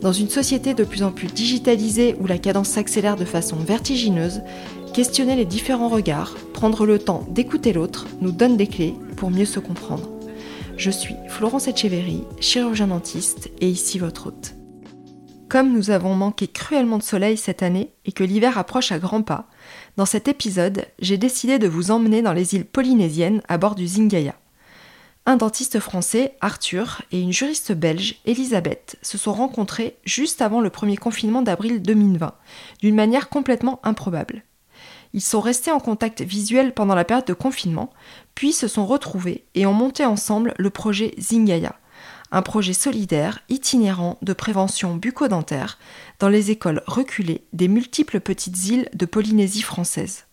Dans une société de plus en plus digitalisée où la cadence s'accélère de façon vertigineuse, questionner les différents regards, prendre le temps d'écouter l'autre nous donne des clés pour mieux se comprendre. Je suis Florence Etcheverry, chirurgien dentiste et ici votre hôte. Comme nous avons manqué cruellement de soleil cette année et que l'hiver approche à grands pas, dans cet épisode, j'ai décidé de vous emmener dans les îles polynésiennes à bord du Zingaya. Un dentiste français, Arthur, et une juriste belge, Elisabeth, se sont rencontrés juste avant le premier confinement d'avril 2020, d'une manière complètement improbable. Ils sont restés en contact visuel pendant la période de confinement, puis se sont retrouvés et ont monté ensemble le projet Zingaya, un projet solidaire, itinérant de prévention bucco-dentaire dans les écoles reculées des multiples petites îles de Polynésie française.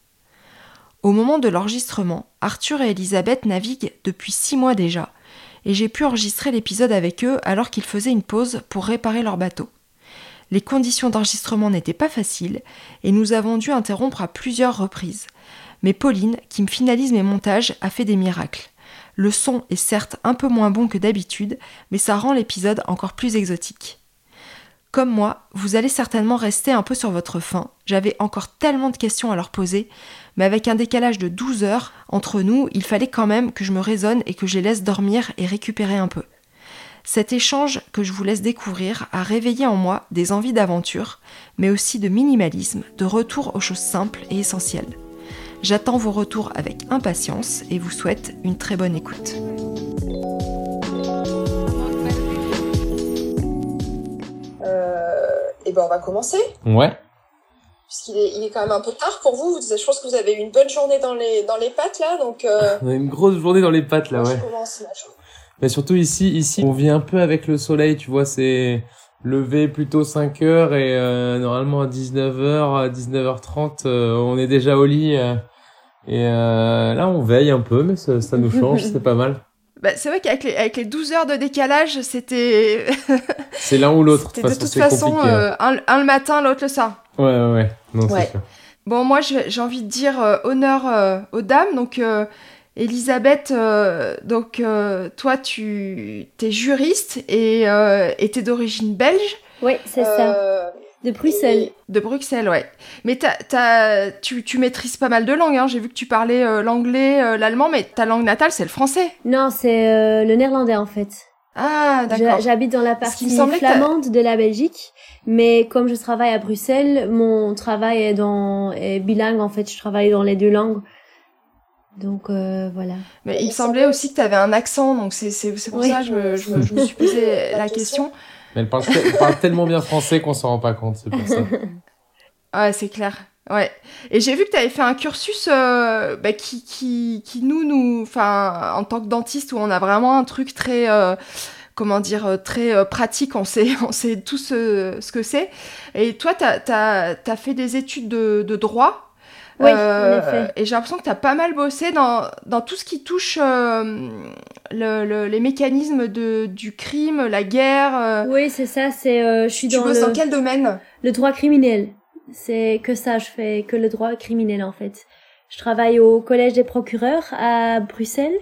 Au moment de l'enregistrement, Arthur et Elisabeth naviguent depuis six mois déjà, et j'ai pu enregistrer l'épisode avec eux alors qu'ils faisaient une pause pour réparer leur bateau. Les conditions d'enregistrement n'étaient pas faciles, et nous avons dû interrompre à plusieurs reprises. Mais Pauline, qui me finalise mes montages, a fait des miracles. Le son est certes un peu moins bon que d'habitude, mais ça rend l'épisode encore plus exotique. Comme moi, vous allez certainement rester un peu sur votre faim. J'avais encore tellement de questions à leur poser, mais avec un décalage de 12 heures entre nous, il fallait quand même que je me raisonne et que je les laisse dormir et récupérer un peu. Cet échange que je vous laisse découvrir a réveillé en moi des envies d'aventure, mais aussi de minimalisme, de retour aux choses simples et essentielles. J'attends vos retours avec impatience et vous souhaite une très bonne écoute. et ben on va commencer. Ouais. Puisqu'il est, il est quand même un peu tard pour vous. Je pense que vous avez eu une bonne journée dans les, dans les pattes là. Donc, euh, On a une grosse journée dans les pattes là, moi, ouais. je commence là. Je- Mais surtout ici, ici, on vit un peu avec le soleil, tu vois, c'est levé plutôt 5 heures et euh, normalement à 19h, à 19h30, euh, on est déjà au lit. euh, et euh, là, on veille un peu, mais ça, ça nous change, c'est pas mal. Bah, c'est vrai qu'avec les, avec les 12 heures de décalage, c'était. C'est l'un ou l'autre, de de façon, toute façon euh, un, un le matin, l'autre le soir. Ouais, ouais, ouais. Non, Ouais. sûr. Bon, moi, j'ai envie de dire euh, honneur euh, aux dames. Donc, euh, Elisabeth, euh, donc, euh, toi, tu es juriste et euh, et t'es d'origine belge, Oui, c'est ça. De Bruxelles. de Bruxelles, ouais. Mais t'as, t'as- tu, tu maîtrises pas mal de langues. Hein. J'ai vu que tu parlais euh, l'anglais, euh, l'allemand, mais ta langue natale, c'est le français. Non, c'est euh, le néerlandais en fait. Ah, d'accord. J'habite dans la partie flamande de la Belgique, mais comme je travaille à Bruxelles, mon travail est dans est bilingue en fait. Je travaille dans les deux langues. Donc euh, voilà. Mais il semblait aussi que tu avais un accent, donc c'est pour Oui. ça que je me, je, me, je me suis posé la question. Elle parle, te- elle parle tellement bien français qu'on s'en rend pas compte, c'est pour ça. Ouais, c'est clair. Ouais. Et j'ai vu que tu avais fait un cursus euh, bah, qui, qui, qui nous, nous, en tant que dentiste, où on a vraiment un truc très, euh, comment dire, euh, très pratique, on sait, on sait tous ce, ce que c'est. Et toi, tu as, fait des études de, de droit. Oui, Euh, en effet. Et j'ai l'impression que tu as pas mal bossé dans, dans tout ce qui touche euh, le, le- les mécanismes de, du crime, la guerre. euh. Oui, c'est ça. C'est euh, je suis tu dans bosses le, dans quel domaine? le droit criminel. C'est que ça. Je fais que le droit criminel en fait. Je travaille au collège des procureurs à Bruxelles.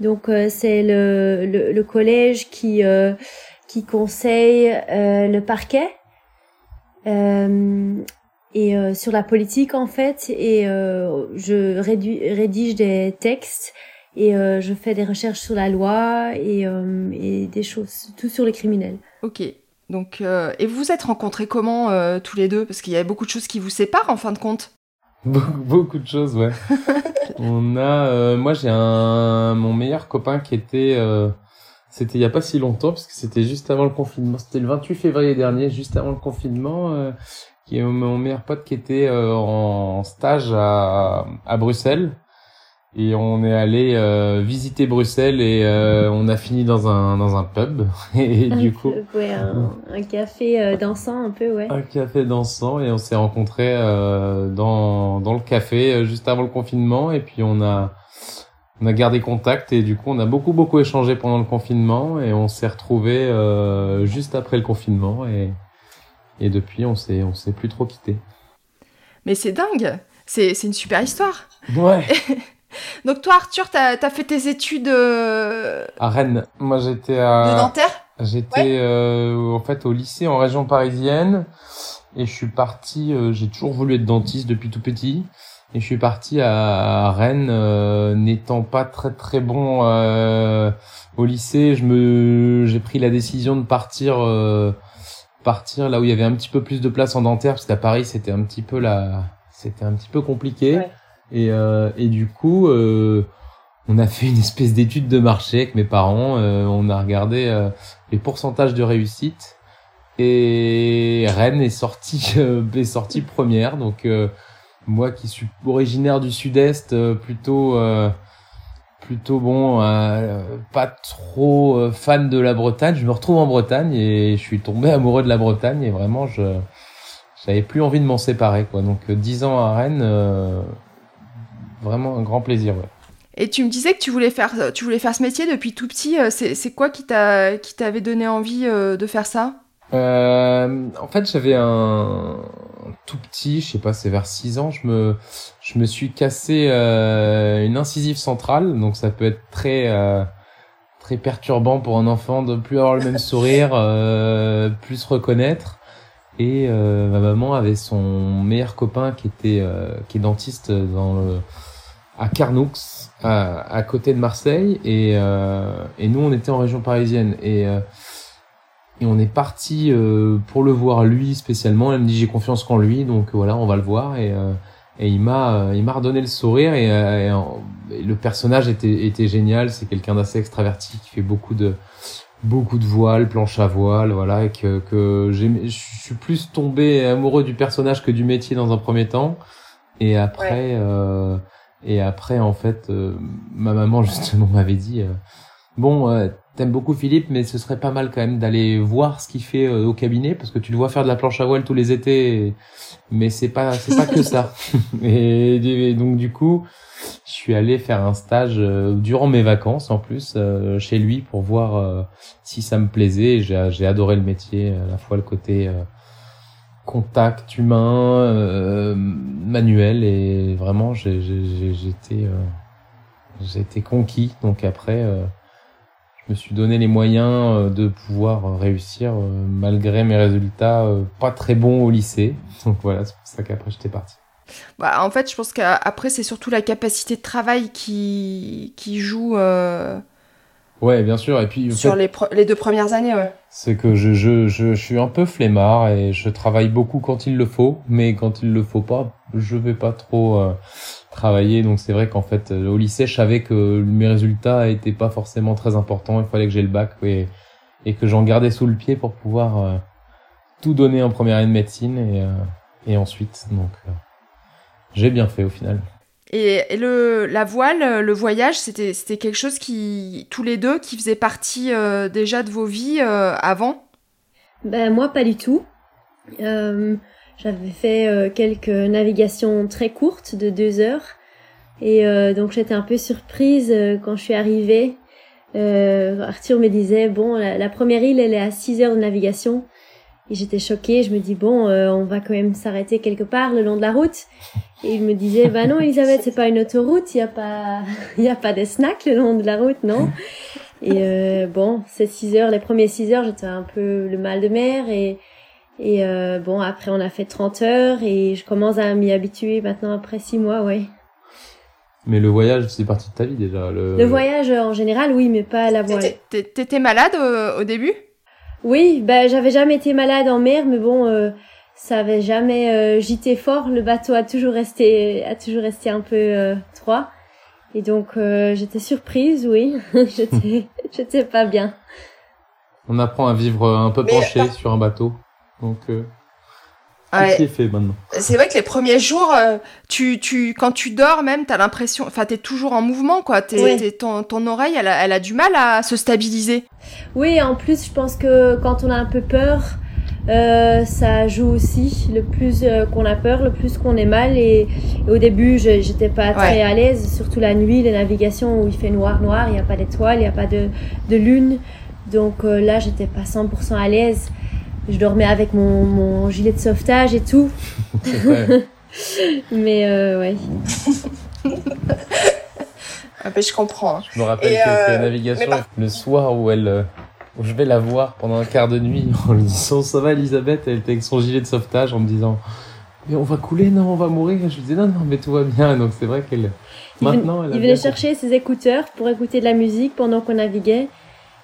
Donc euh, c'est le, le, le collège qui euh, qui conseille euh, le parquet euh, et euh, sur la politique en fait et euh, je rédige des textes et euh, je fais des recherches sur la loi et, euh, et des choses tout sur les criminels. Ok. Donc, euh, et vous vous êtes rencontrés comment euh, tous les deux? Parce qu'il y a beaucoup de choses qui vous séparent en fin de compte. Beaucoup, beaucoup de choses, ouais. On a, euh, moi j'ai un, mon meilleur copain qui était, euh, c'était il y a pas si longtemps parce que c'était juste avant le confinement. C'était le 28 février dernier, juste avant le confinement, euh, qui est mon meilleur pote qui était euh, en stage à, à Bruxelles. Et on est allé euh, visiter Bruxelles et euh, on a fini dans un dans un pub. Et, du coup ouais, un, un café euh, dansant un peu ouais. Un café dansant et on s'est rencontrés euh, dans dans le café juste avant le confinement. Et puis on a on a gardé contact et du coup on a beaucoup beaucoup échangé pendant le confinement. Et on s'est retrouvés euh, juste après le confinement et et depuis on s'est on s'est plus trop quitté. Mais c'est dingue, c'est c'est une super histoire. Ouais. Donc toi Arthur, t'as as fait tes études euh, À Rennes. Moi j'étais à de Nanterre? J'étais Ouais. euh, en fait au lycée en région parisienne et je suis parti. euh, J'ai toujours voulu être dentiste depuis tout petit et je suis parti à, à Rennes, euh, n'étant pas très très bon euh, au lycée. Je me, j'ai pris la décision de partir, euh, partir là où il y avait un petit peu plus de place en dentaire parce qu'à Paris c'était un petit peu la, c'était un petit peu compliqué Ouais. et euh, et du coup. Euh, on a fait une espèce d'étude de marché avec mes parents. euh, on a regardé les pourcentages de réussite et Rennes est sortie est sortie première donc moi qui suis originaire du sud-est plutôt plutôt bon euh, pas trop euh, fan de la Bretagne je me retrouve en Bretagne et je suis tombé amoureux de la Bretagne et vraiment je j'avais plus envie de m'en séparer quoi donc euh, dix ans à Rennes euh, vraiment un grand plaisir ouais. Et tu me disais que tu voulais faire, tu voulais faire ce métier depuis tout petit. C'est c'est quoi qui t'a, qui t'avait donné envie de faire ça? En fait, j'avais un tout petit, je sais pas, c'est vers 6 ans, je me je me suis cassé euh, une incisive centrale, donc ça peut être très euh, très perturbant pour un enfant de plus avoir le même sourire, euh, plus se reconnaître. Et euh, ma maman avait son meilleur copain qui était euh, qui est dentiste dans le à Carnoux, à, à côté de Marseille, et euh, et nous on était en région parisienne et euh, et on est parti euh, pour le voir lui spécialement. Elle me dit j'ai confiance qu'en lui, donc voilà, on va le voir. Et, euh, et il m'a euh, il m'a redonné le sourire et, euh, et le personnage était était génial. C'est quelqu'un d'assez extraverti qui fait beaucoup de beaucoup de voiles, planche à voile, voilà, et que que je suis plus tombé amoureux du personnage que du métier dans un premier temps. Et après euh, et après en fait euh, ma maman justement m'avait dit euh, bon euh, t'aimes beaucoup Philippe mais ce serait pas mal quand même d'aller voir ce qu'il fait euh, au cabinet parce que tu le vois faire de la planche à voile tous les étés mais c'est pas c'est pas que ça. Et, et donc du coup je suis allé faire un stage euh, durant mes vacances en plus euh, chez lui pour voir euh, si ça me plaisait. J'ai adoré le métier à la fois le côté contact humain euh, manuel et vraiment j'ai j'ai- j'ai- j'étais été conquis. Donc après euh, me suis donné les moyens euh, de pouvoir réussir euh, malgré mes résultats euh, pas très bons au lycée donc voilà c'est pour ça qu'après j'étais parti Bah, en fait, je pense qu'après, c'est surtout la capacité de travail qui, qui joue euh, ouais bien sûr et puis sur fait, les, les deux premières années. Ouais. c'est que je, je, je, je suis un peu flemmard et je travaille beaucoup quand il le faut, mais quand il le faut pas, je vais pas trop euh, travailler. Donc c'est vrai qu'en fait, euh, au lycée, je savais que mes résultats étaient pas forcément très importants. Il fallait que j'ai le bac et, et que j'en gardais sous le pied pour pouvoir euh, tout donner en première année de médecine et, euh, et ensuite. Donc euh, j'ai bien fait au final. Et, et le, la voile, le voyage, c'était c'était quelque chose qui, tous les deux, qui faisait partie euh, déjà de vos vies euh, avant? Ben moi pas du tout. J'avais fait euh, quelques navigations très courtes de deux heures. Et euh, donc j'étais un peu surprise euh, quand je suis arrivée. Arthur me disait bon la, première île elle est à 6 heures de navigation et j'étais choquée. Je me dis bon euh, on va quand même s'arrêter quelque part le long de la route et il me disait bah non Elisabeth c'est pas une autoroute. Il y a pas il y a pas des snacks le long de la route non? Et euh, bon, ces six heures, les premiers six heures, j'étais un peu le mal de mer. Et et euh, bon après on a fait 30 heures et je commence à m'y habituer maintenant après six mois, ouais. Mais le voyage, c'est partie de ta vie déjà. Le, Le voyage euh, en général, oui, mais pas à la voile. T'étais- T'é- T'étais malade euh, au début? Oui, ben j'avais jamais été malade en mer, mais bon, euh, ça avait jamais euh, gité fort. Le bateau a toujours resté, a toujours resté un peu euh, droit. Et donc euh, j'étais surprise, oui, j'étais, j'étais pas bien. On apprend à vivre un peu penché par- sur un bateau. Donc euh, Ouais. Tout est fait maintenant. C'est vrai que les premiers jours, euh, tu, tu, quand tu dors même, t'as l'impression, enfin, t'es toujours en mouvement, quoi. T'es, ton, ton oreille, elle a, elle a du mal à se stabiliser. Oui, en plus, je pense que quand on a un peu peur, euh, ça joue aussi. Le plus euh, qu'on a peur, le plus qu'on est mal. Et, au début, j'étais pas très à l'aise, surtout la nuit, les navigations où il fait noir, noir, il n'y a pas d'étoiles, il n'y a pas de, de lune. Donc euh, là, j'étais pas 100% à l'aise. Je dormais avec mon, mon, gilet de sauvetage et tout. Mais euh, ouais. ah, ben, je comprends. Hein. Je me rappelle que la euh, navigation, le soir où elle, où je vais la voir pendant un quart de nuit, en lui disant ça va Elisabeth, elle était avec son gilet de sauvetage en me disant mais on va couler, non, on va mourir. Je lui disais non, non, mais tout va bien. Donc c'est vrai qu'elle. Maintenant, elle il venait chercher ses écouteurs pour écouter de la musique pendant qu'on naviguait.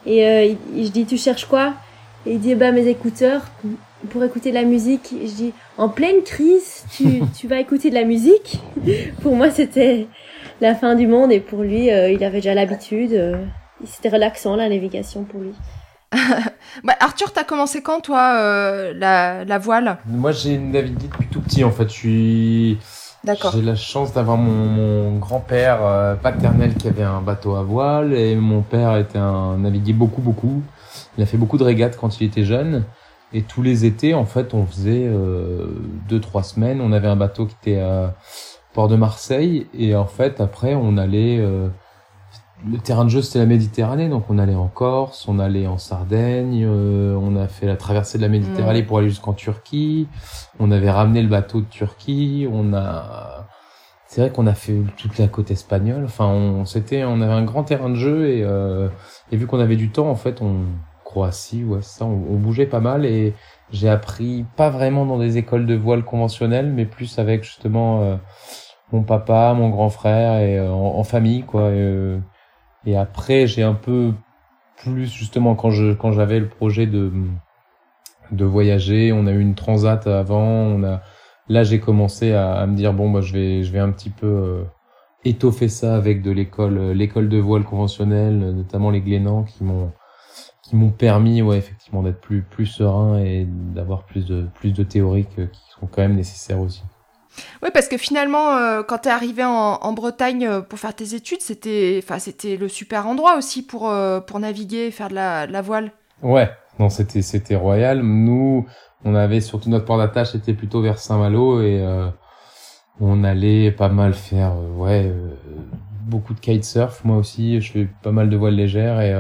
Et euh, je dis, tu cherches quoi? Et il dit, bah mes écouteurs pour écouter de la musique. je dis, en pleine crise, tu, tu vas écouter de la musique? Pour moi, c'était la fin du monde et pour lui, euh, il avait déjà l'habitude. Euh, c'était relaxant la navigation pour lui. bah, Arthur, t'as commencé quand toi euh, la, la, voile? Moi, j'ai navigué depuis tout petit en fait. Je suis j'ai la chance d'avoir mon, grand-père euh, paternel qui avait un bateau à voile et mon père était un naviguait beaucoup beaucoup. Il a fait beaucoup de régates quand il était jeune. Et tous les étés en fait on faisait euh, deux trois semaines. On avait un bateau qui était à port de Marseille. Et en fait après on allait euh, le terrain de jeu c'était la Méditerranée. Donc on allait en Corse, on allait en Sardaigne, euh, on a fait la traversée de la Méditerranée pour aller jusqu'en Turquie, on avait ramené le bateau de Turquie, on a c'est vrai qu'on a fait toute la côte espagnole, enfin on c'était on avait un grand terrain de jeu. Et euh, et vu qu'on avait du temps en fait on Croatie ouais ça on, bougeait pas mal et j'ai appris pas vraiment dans des écoles de voile conventionnelles mais plus avec justement euh, mon papa, mon grand frère et en, en, famille quoi. Et, et après, j'ai un peu plus justement quand je quand j'avais le projet de de voyager, on a eu une transat avant, on a là j'ai commencé à, à, me dire bon bah je vais je vais un petit peu euh, étoffer ça avec de l'école l'école de voile conventionnelle, notamment les Glénans qui m'ont qui m'ont permis ouais effectivement d'être plus plus serein et d'avoir plus de plus de théoriques qui sont quand même nécessaires aussi. Oui, parce que finalement, euh, quand tu es arrivé en, Bretagne euh, pour faire tes études, c'était, enfin, c'était le super endroit aussi pour euh, pour naviguer, faire de la, la voile. Ouais, non, c'était c'était royal. Nous, on avait surtout notre port d'attache était plutôt vers Saint-Malo et on allait pas mal faire, ouais, beaucoup de kitesurf. Moi aussi, je fais pas mal de voiles légères et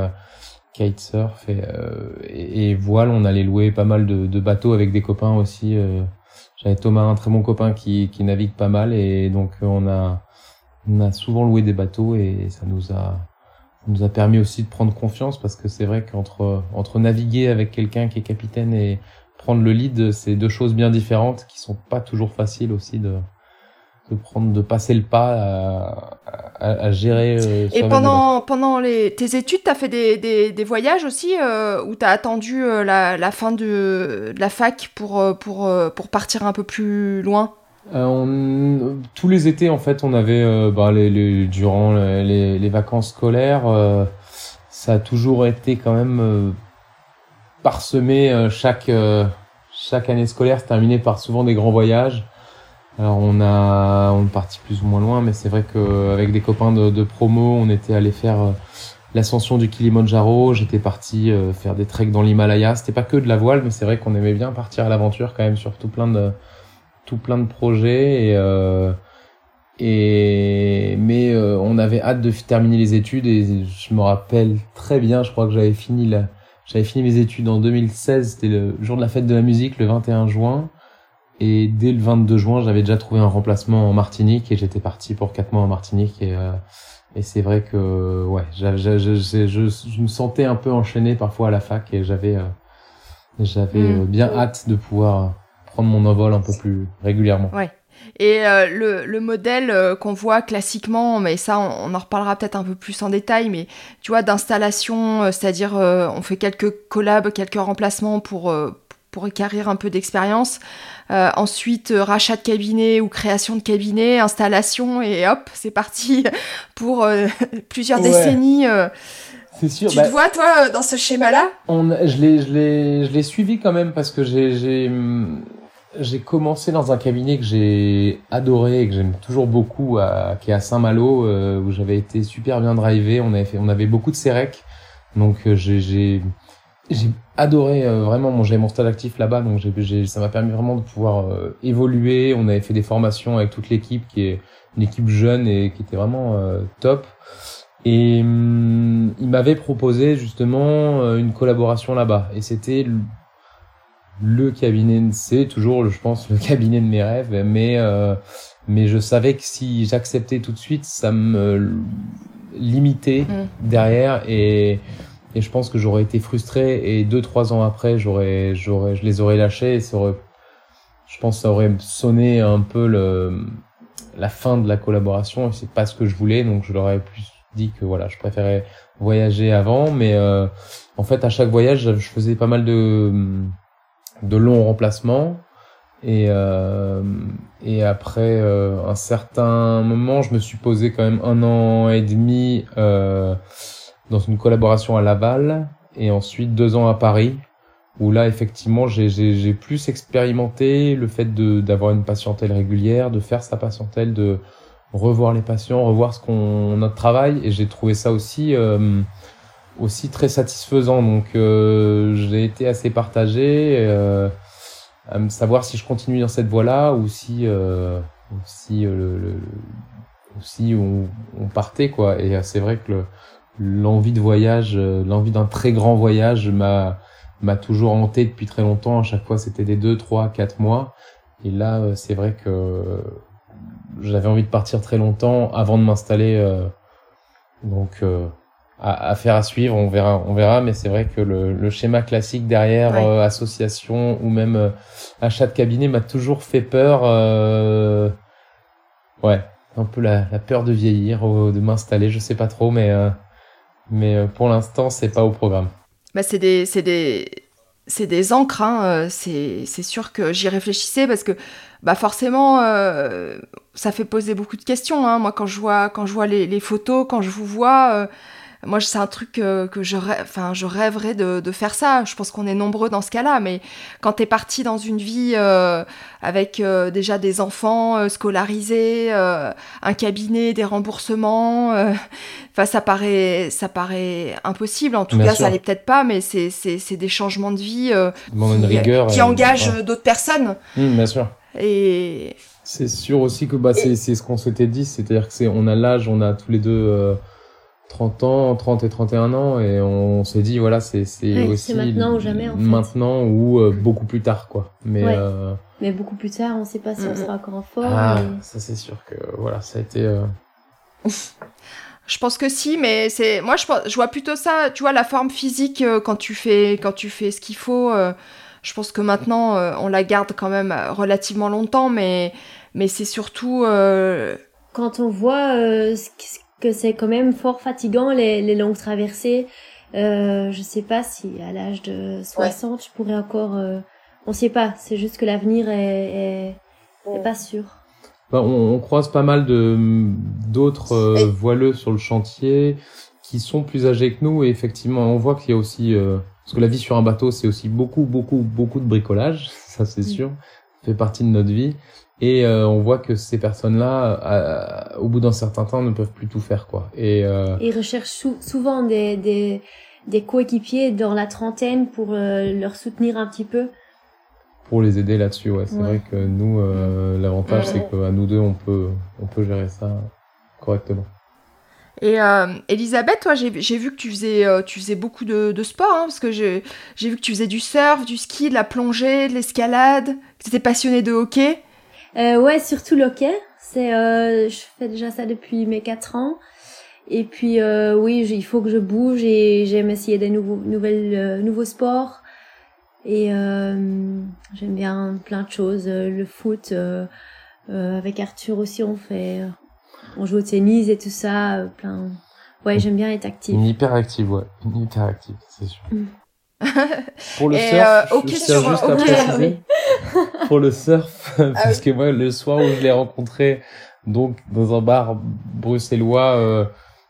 kitesurf et, et, voile. On allait louer pas mal de, de bateaux avec des copains aussi. J'avais Thomas, un très bon copain qui, qui navigue pas mal et donc on a, on a souvent loué des bateaux et ça nous a, nous a permis aussi de prendre confiance parce que c'est vrai qu'entre entre naviguer avec quelqu'un qui est capitaine et prendre le lead, c'est deux choses bien différentes qui sont pas toujours faciles aussi de, de prendre, de passer le pas à, à, à gérer. Euh, et pendant pendant les, tes études, t'as fait des, des, des, voyages aussi euh, où t'as attendu euh, la, la, fin de, de, la fac pour euh, pour pour partir un peu plus loin? On, tous les étés en fait, on avait bah, les, les, durant les, les, vacances scolaires, ça a toujours été quand même parsemé chaque chaque année scolaire se terminait par souvent des grands voyages. Alors on a on est parti plus ou moins loin, mais c'est vrai qu'avec des copains de, de, promo, on était allé faire euh, l'ascension du Kilimanjaro. J'étais parti euh, faire des treks dans l'Himalaya. C'était pas que de la voile, mais c'est vrai qu'on aimait bien partir à l'aventure quand même sur tout plein de tout plein de projets et euh, et mais on avait hâte de terminer les études et je me rappelle très bien. Je crois que j'avais fini la j'avais fini mes études en 2016. C'était le jour de la fête de la musique, le 21 juin. Et dès le 22 juin, j'avais déjà trouvé un remplacement en Martinique et j'étais parti pour quatre mois en Martinique. Et, euh, et c'est vrai que ouais, je, je, je, je, me sentais un peu enchaîné parfois à la fac et j'avais euh, j'avais mm. euh, bien hâte de pouvoir prendre mon envol un peu plus régulièrement. Ouais. Et le, le, modèle qu'on voit classiquement, mais ça on, on en reparlera peut-être un peu plus en détail, mais tu vois d'installation, c'est-à-dire on fait quelques collabs, quelques remplacements pour pour acquérir un peu d'expérience. Euh, ensuite, euh, rachat de cabinet ou création de cabinet, installation, et hop, c'est parti pour euh, plusieurs décennies. c'est sûr. Tu te bah vois, toi, dans ce schéma-là? Je l'ai suivi quand même parce que j'ai j'ai commencé dans un cabinet que j'ai adoré et que j'aime toujours beaucoup, à, qui est à Saint-Malo, où j'avais été super bien drivé. On avait fait, on avait beaucoup de sérec, donc j'ai j'ai adoré euh, vraiment. Bon, j'avais mon stade actif là-bas, donc ça m'a permis vraiment de pouvoir évoluer. On avait fait des formations avec toute l'équipe, qui est une équipe jeune et qui était vraiment top. Et hum, il m'avait proposé justement une collaboration là-bas, et c'était le cabinet, c'est toujours, je pense, le cabinet de mes rêves, mais euh, mais je savais que si j'acceptais tout de suite, ça me limitait mm. derrière et et je pense que j'aurais été frustré et deux trois ans après, j'aurais j'aurais je les aurais lâchés et ça aurait, je pense, que ça aurait sonné un peu le la fin de la collaboration et c'est pas ce que je voulais, donc je leur ai plus dit que voilà, je préférais voyager avant, mais euh, en fait à chaque voyage, je faisais pas mal de de longs remplacements. Et, euh, et après euh, un certain moment, je me suis posé quand même un an et demi euh, dans une collaboration à Laval et ensuite deux ans à Paris, où là effectivement j'ai plus expérimenté le fait d'avoir une patientèle régulière, de faire sa patientèle, de revoir les patients, revoir ce qu'on notre travail et j'ai trouvé ça aussi euh, aussi très satisfaisant. Donc euh, j'ai été assez partagé euh, à me savoir si je continue dans cette voie-là ou si euh, si euh, le, si on, on, partait quoi. Et c'est vrai que l'envie de voyage, l'envie d'un très grand voyage m'a m'a toujours hanté depuis très longtemps. À chaque fois, c'était des deux, trois, quatre mois. Et là, c'est vrai que j'avais envie de partir très longtemps avant de m'installer. donc à, faire à suivre, on verra, on verra, mais c'est vrai que le, le, schéma classique derrière euh, association ou même euh, achat de cabinet m'a toujours fait peur. Euh, ouais, un peu la, la, peur de vieillir, de m'installer, je sais pas trop, mais mais pour l'instant c'est pas au programme. Bah c'est des des des encres, hein. c'est c'est sûr que j'y réfléchissais parce que bah forcément ça fait poser beaucoup de questions. Hein. Moi quand je vois quand je vois les photos, quand je vous vois moi, c'est un truc que, je, rêve, enfin, je rêverais de, de, faire ça. Je pense qu'on est nombreux dans ce cas-là. Mais quand tu es parti dans une vie euh, avec euh, déjà des enfants euh, scolarisés, un cabinet, des remboursements, enfin, ça paraît, ça paraît impossible. En tout cas, ça l'est peut-être pas, mais c'est, c'est, des changements de vie qui, rigueur, qui engagent d'autres personnes. Mmh, bien sûr. Et c'est sûr aussi que bah, c'est, c'est ce qu'on s'était dit, c'est-à-dire que c'est, on a l'âge, on a tous les deux 30 ans, 30 et 31 ans, et on s'est dit, voilà, c'est aussi maintenant ou jamais, en fait. Maintenant ou euh, beaucoup plus tard, quoi. Mais, euh... mais beaucoup plus tard, on sait pas si on sera encore en forme. Ah, ça c'est sûr que, voilà, ça a été... Euh, je pense que si, mais c'est moi je, je vois plutôt ça, tu vois la forme physique euh, quand tu fais quand tu fais ce qu'il faut. je pense que maintenant on la garde quand même relativement longtemps, mais mais c'est surtout quand on voit ce, que c'est quand même fort fatigant les, les longues traversées. Euh, je sais pas si à l'âge de 60 je pourrais encore. Euh, on sait pas. C'est juste que l'avenir est, est, pas sûr. Bah, on, on, croise pas mal de d'autres euh, voileux sur le chantier qui sont plus âgés que nous et effectivement on voit qu'il y a aussi euh, parce que la vie sur un bateau c'est aussi beaucoup beaucoup beaucoup de bricolage ça c'est sûr ça fait partie de notre vie et euh, on voit que ces personnes-là, euh, au bout d'un certain temps, ne peuvent plus tout faire, quoi. Et euh... ils recherchent souvent des, des, des coéquipiers dans la trentaine pour euh, leur soutenir un petit peu. Pour les aider là-dessus, ouais. C'est vrai que nous, euh, l'avantage, c'est qu'à nous deux, on peut, on peut gérer ça correctement. Et euh, Elisabeth, toi, j'ai vu que tu faisais, tu faisais beaucoup de, de sport, hein, parce que j'ai vu que tu faisais du surf, du ski, de la plongée, de l'escalade, que tu étais passionnée de hockey. Euh, ouais, surtout le hockey. C'est, euh, je fais déjà ça depuis mes quatre ans. Et puis euh, oui, il faut que je bouge et j'aime essayer des nouveaux, nouvelles, euh, nouveaux sports. Et euh, j'aime bien plein de choses. Le foot, avec Arthur aussi, on fait, on joue au tennis et tout ça. Plein. Ouais, j'aime bien être active. Une hyper active, ouais. Une hyper active, c'est sûr. Mm. Pour le et surf, euh, okay, sur, juste okay, à oui. Pour le surf, ah, parce que moi, le soir où je l'ai rencontré, donc dans un bar bruxellois euh,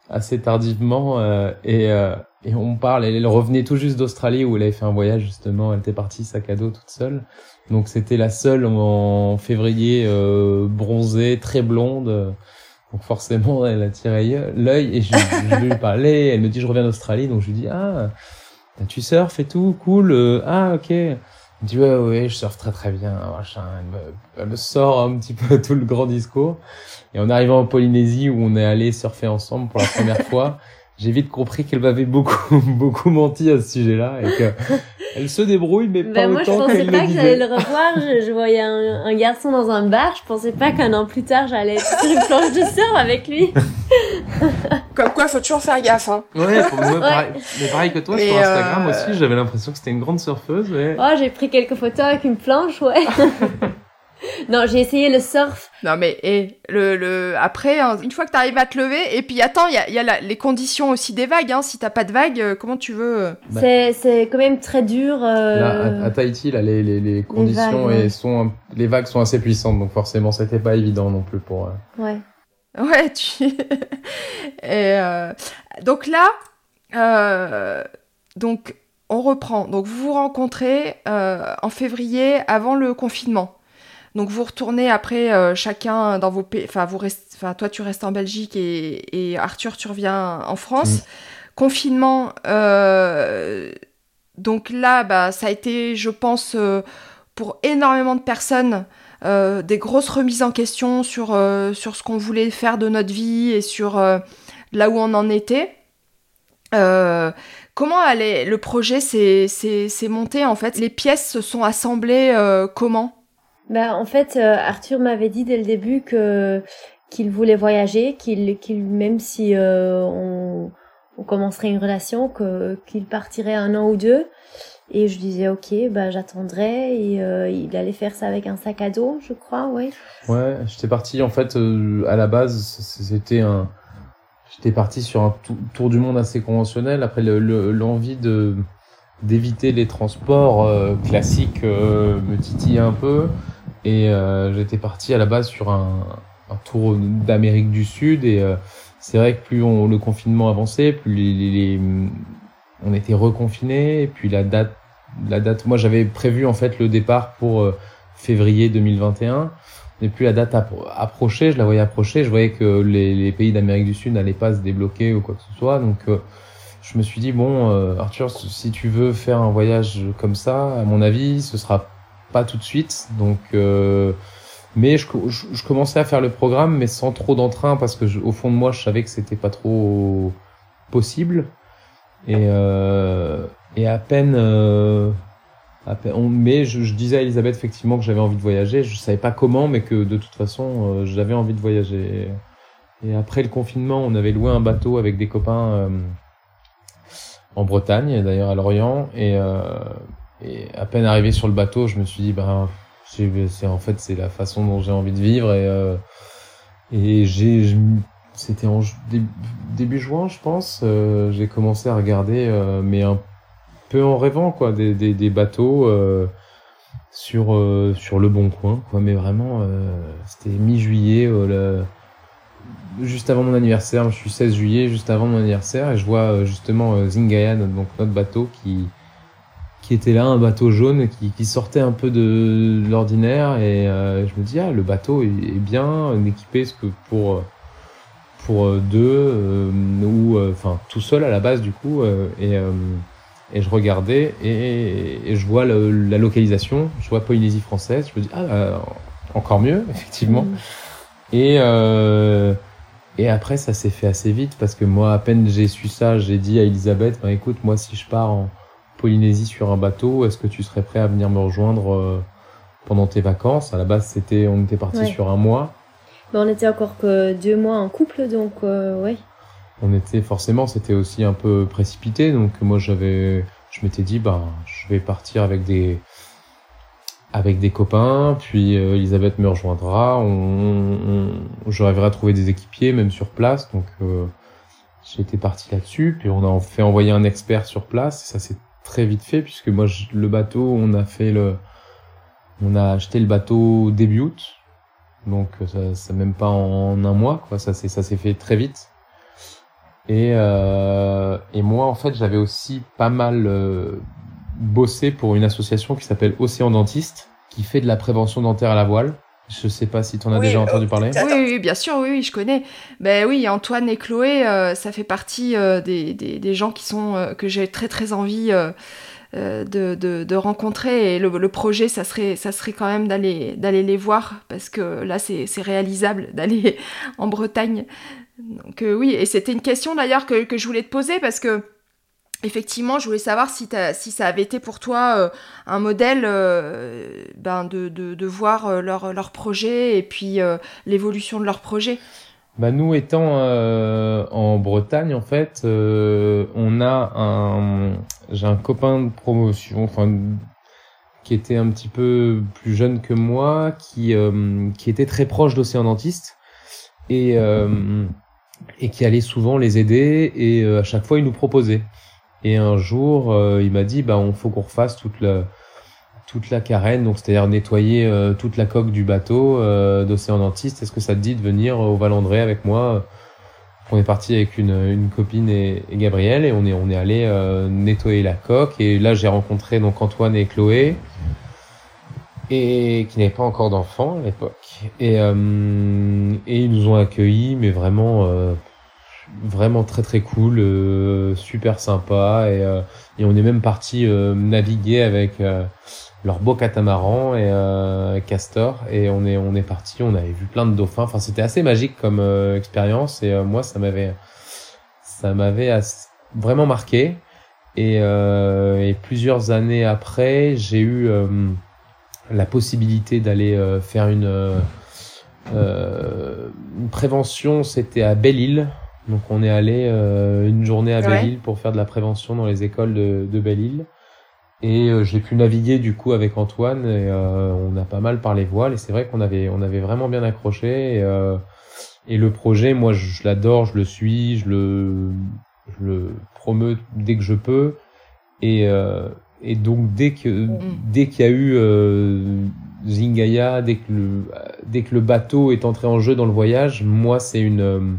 assez tardivement, euh, et, euh, et on parle. Elle, revenait tout juste d'Australie où elle avait fait un voyage justement. Elle était partie sac à dos toute seule. Donc c'était la seule en février euh, bronzée, très blonde. Donc forcément, elle a tiré l'œil et je, je lui parlais. Elle me dit je reviens d'Australie, donc je lui dis ah tu surfes et tout, cool. Euh, ah ok. Elle me dit ouais ouais, je surfe très très bien. Machin. Elle me, elle me sort un petit peu tout le grand discours. Et en arrivant en Polynésie où on est allé surfer ensemble pour la première fois j'ai vite compris qu'elle m'avait beaucoup beaucoup menti à ce sujet-là et que elle se débrouille mais pas ben, autant qu'elle le Moi je pensais pas que j'allais le revoir, je, je voyais un, un, garçon dans un bar, je pensais pas qu'un an plus tard j'allais être sur une planche de surf avec lui. Comme quoi, faut toujours faire gaffe hein. Ouais, pour moi, pareil, mais pareil que toi mais sur Instagram euh... aussi, j'avais l'impression que c'était une grande surfeuse. Ouais. Oh, j'ai pris quelques photos avec une planche, ouais. non, j'ai essayé le surf. Non, mais et le, le après, hein, une fois que tu arrives à te lever, et puis attends, il y a, y a la, les conditions aussi des vagues. Hein. Si t'as pas de vagues, euh, comment tu veux euh bah. C'est c'est quand même très dur. Euh... Là, à, à, Tahiti, là, les, les, les conditions les vagues, et sont les vagues sont assez puissantes, donc forcément, c'était pas évident non plus pour. Euh... Ouais. Ouais, tu. et euh, donc là, euh, donc on reprend. Donc vous vous rencontrez en février avant le confinement. Donc vous retournez après euh, chacun dans vos pays. Enfin, vous restez. Enfin, toi tu restes en Belgique et, et Arthur tu reviens en France. Mmh. Confinement. Euh, donc là, bah, ça a été, je pense, euh, pour énormément de personnes, euh, des grosses remises en question sur, euh, sur ce qu'on voulait faire de notre vie et sur euh, là où on en était. comment allait le projet s'est monté en fait? Les pièces se sont assemblées comment? Bah, en fait, euh, Arthur m'avait dit dès le début que qu'il voulait voyager, qu'il qu'il même si euh, on, on commencerait une relation, qu'il partirait un an ou deux. Et je disais ok, bah j'attendrai. Et euh, il allait faire ça avec un sac à dos, je crois, oui. Ouais, j'étais parti en fait euh, à la base, c'était un, j'étais parti sur un tour du monde assez conventionnel. Après l'envie le, de d'éviter les transports euh, classiques me titillait un peu. Et j'étais parti à la base sur un, un tour d'Amérique du Sud. Et c'est vrai que plus on, le confinement avançait, plus les, on était reconfinés. Et puis la date, la date, moi j'avais prévu en fait le départ pour euh, février 2021. Et plus la date approchait, je la voyais approcher, je voyais que les, pays d'Amérique du Sud n'allaient pas se débloquer ou quoi que ce soit. Donc euh, je me suis dit bon, euh, Arthur, si tu veux faire un voyage comme ça, à mon avis, ce sera pas tout de suite. Donc, mais je, je, commençais à faire le programme, mais sans trop d'entrain, parce que au fond de moi, je savais que c'était pas trop possible. Et, euh, et à peine, euh, mais je, disais à Elisabeth effectivement que j'avais envie de voyager. Je savais pas comment, mais que de toute façon, euh, j'avais envie de voyager. Et après le confinement, on avait loué un bateau avec des copains euh, en Bretagne, d'ailleurs à Lorient, et euh, et à peine arrivé sur le bateau, je me suis dit, ben, c'est en fait c'est la façon dont j'ai envie de vivre et et j'ai c'était en début, juin, je pense, euh, j'ai commencé à regarder, euh, mais un peu en rêvant quoi, des, des, bateaux euh, sur sur le bon coin, quoi. Mais vraiment, c'était mi-juillet, juste avant mon anniversaire. Je suis 16 juillet, juste avant mon anniversaire, et je vois justement Zingayan, donc notre bateau qui qui était là, un bateau jaune qui, sortait un peu de l'ordinaire et je me dis ah le bateau est, est bien équipé ce que pour pour deux euh, ou euh, enfin tout seul à la base du coup euh, et euh, et je regardais et, et je vois le, la localisation, je vois Polynésie française, je me dis ah euh, encore mieux effectivement mmh. et et après ça s'est fait assez vite parce que moi à peine j'ai su ça, j'ai dit à Elisabeth bah, écoute moi si je pars en Polynésie sur un bateau, est-ce que tu serais prêt à venir me rejoindre euh, pendant tes vacances? À la base, c'était, on était parti ouais. sur un mois. On était encore que deux mois en couple, donc euh, oui. On était forcément, c'était aussi un peu précipité, donc moi j'avais, je m'étais dit, ben, je vais partir avec des, avec des copains, puis euh, Elisabeth me rejoindra, on, je rêverai à trouver des équipiers, même sur place, donc euh, j'étais parti là-dessus, puis on a fait envoyer un expert sur place, ça s'est très vite fait puisque moi le bateau on a fait le on a acheté le bateau début août donc ça, ça même pas en un mois quoi ça c'est ça s'est fait très vite Et, euh, et moi, en fait, j'avais aussi pas mal euh, bossé pour une association qui s'appelle Océan Dentiste, qui fait de la prévention dentaire à la voile. Je sais pas si tu en as Oui, déjà euh, entendu parler. Oui, oui, bien sûr, oui, oui, je connais. Ben oui, Antoine et Chloé, euh, ça fait partie euh, des, des, des gens qui sont euh, que j'ai très très envie euh, euh, de, de, de rencontrer. Et le, projet, ça serait ça serait quand même d'aller les voir parce que là, c'est réalisable d'aller en Bretagne. Donc euh, oui, et c'était une question d'ailleurs que, que je voulais te poser parce que effectivement, je voulais savoir si, si ça avait été pour toi euh, un modèle euh, ben de, de, de voir euh, leur, leur projet et puis euh, l'évolution de leur projet. Bah nous étant euh, en Bretagne en fait, euh, on a un, j'ai un copain de promotion, enfin qui était un petit peu plus jeune que moi, qui euh, qui était très proche d'Océan Dentiste et euh, et qui allait souvent les aider et euh, à chaque fois il nous proposait. Et un jour euh, il m'a dit bah on faut qu'on refasse toute la toute la carène, donc c'est-à-dire nettoyer euh, toute la coque du bateau euh, d'Océan Dentiste. Est-ce que ça te dit de venir au Valandré avec moi On est parti avec une, copine et, et Gabriel et on est on est allé euh, nettoyer la coque. Et là j'ai rencontré donc Antoine et Chloé et qui n'avaient pas encore d'enfants à l'époque. Et euh, et ils nous ont accueillis, mais vraiment euh, vraiment très très cool, euh, super sympa et euh, et on est même parti euh, naviguer avec euh, leur beau catamaran et euh, castor et on est on est parti on avait vu plein de dauphins. Enfin c'était assez magique comme euh, expérience et moi ça m'avait ça m'avait vraiment marqué. Et, et plusieurs années après j'ai eu la possibilité d'aller faire une une prévention. C'était à Belle-Île donc on est allé euh, une journée à Ouais. Belle-Île pour faire de la prévention dans les écoles de, de Belle-Île. Et euh, j'ai pu naviguer du coup avec Antoine et euh, on a pas mal parlé voile et c'est vrai qu'on avait on avait vraiment bien accroché et, et le projet moi je, je l'adore je le suis je le je le dès que je peux. Et et donc dès que dès qu'il y a eu Zingaya dès que le dès que le bateau est entré en jeu dans le voyage moi c'est une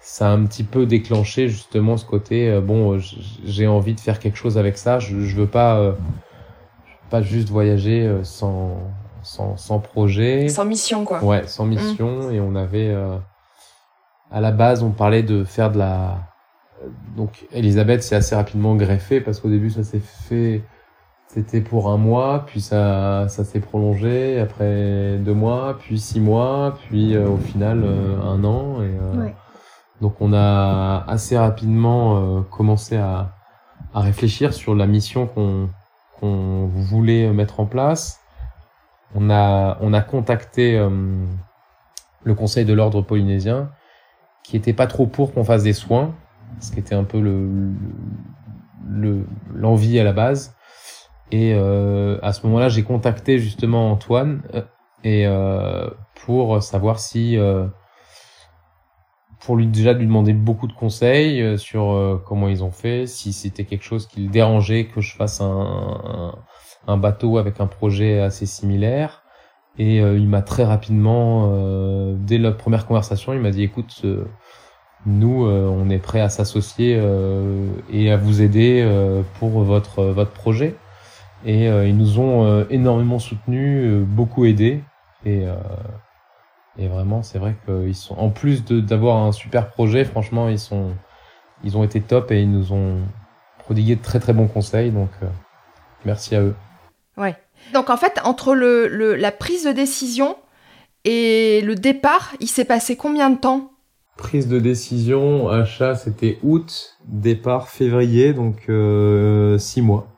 ça a un petit peu déclenché justement ce côté euh, bon euh, j'ai envie de faire quelque chose avec ça je, je veux pas euh, je veux pas juste voyager sans sans sans projet Sans mission, quoi. ouais sans mission et on avait euh, à la base on parlait de faire de la donc Elisabeth s'est assez rapidement greffée parce qu'au début ça s'est fait c'était pour un mois puis ça ça s'est prolongé après deux mois puis six mois puis euh, au final euh, un an et euh, Ouais. Donc on a assez rapidement euh, commencé à, réfléchir sur la mission qu'on voulait mettre en place. On a on a contacté euh, le Conseil de l'ordre polynésien qui était pas trop pour qu'on fasse des soins, ce qui était un peu le le l'envie à la base. Et euh, à ce moment-là, j'ai contacté justement Antoine euh, et pour savoir si pour lui déjà lui demander beaucoup de conseils euh, sur euh, comment ils ont fait, si c'était quelque chose qui le dérangeait que je fasse un, un, bateau avec un projet assez similaire. Et euh, il m'a très rapidement, euh, dès la première conversation, il m'a dit écoute, euh, nous, euh, on est prêt à s'associer et à vous aider pour votre votre projet. Et ils nous ont énormément soutenus, beaucoup aidés. Et et vraiment, c'est vrai qu'ils sont, en plus de d'avoir un super projet, franchement, ils sont, ils ont été top et ils nous ont prodigué de très très bons conseils. Donc, euh, merci à eux. Ouais. Donc en fait, entre le, le- la prise de décision et le départ, il s'est passé combien de temps? Prise de décision, achat, c'était août, départ février, donc euh, six mois.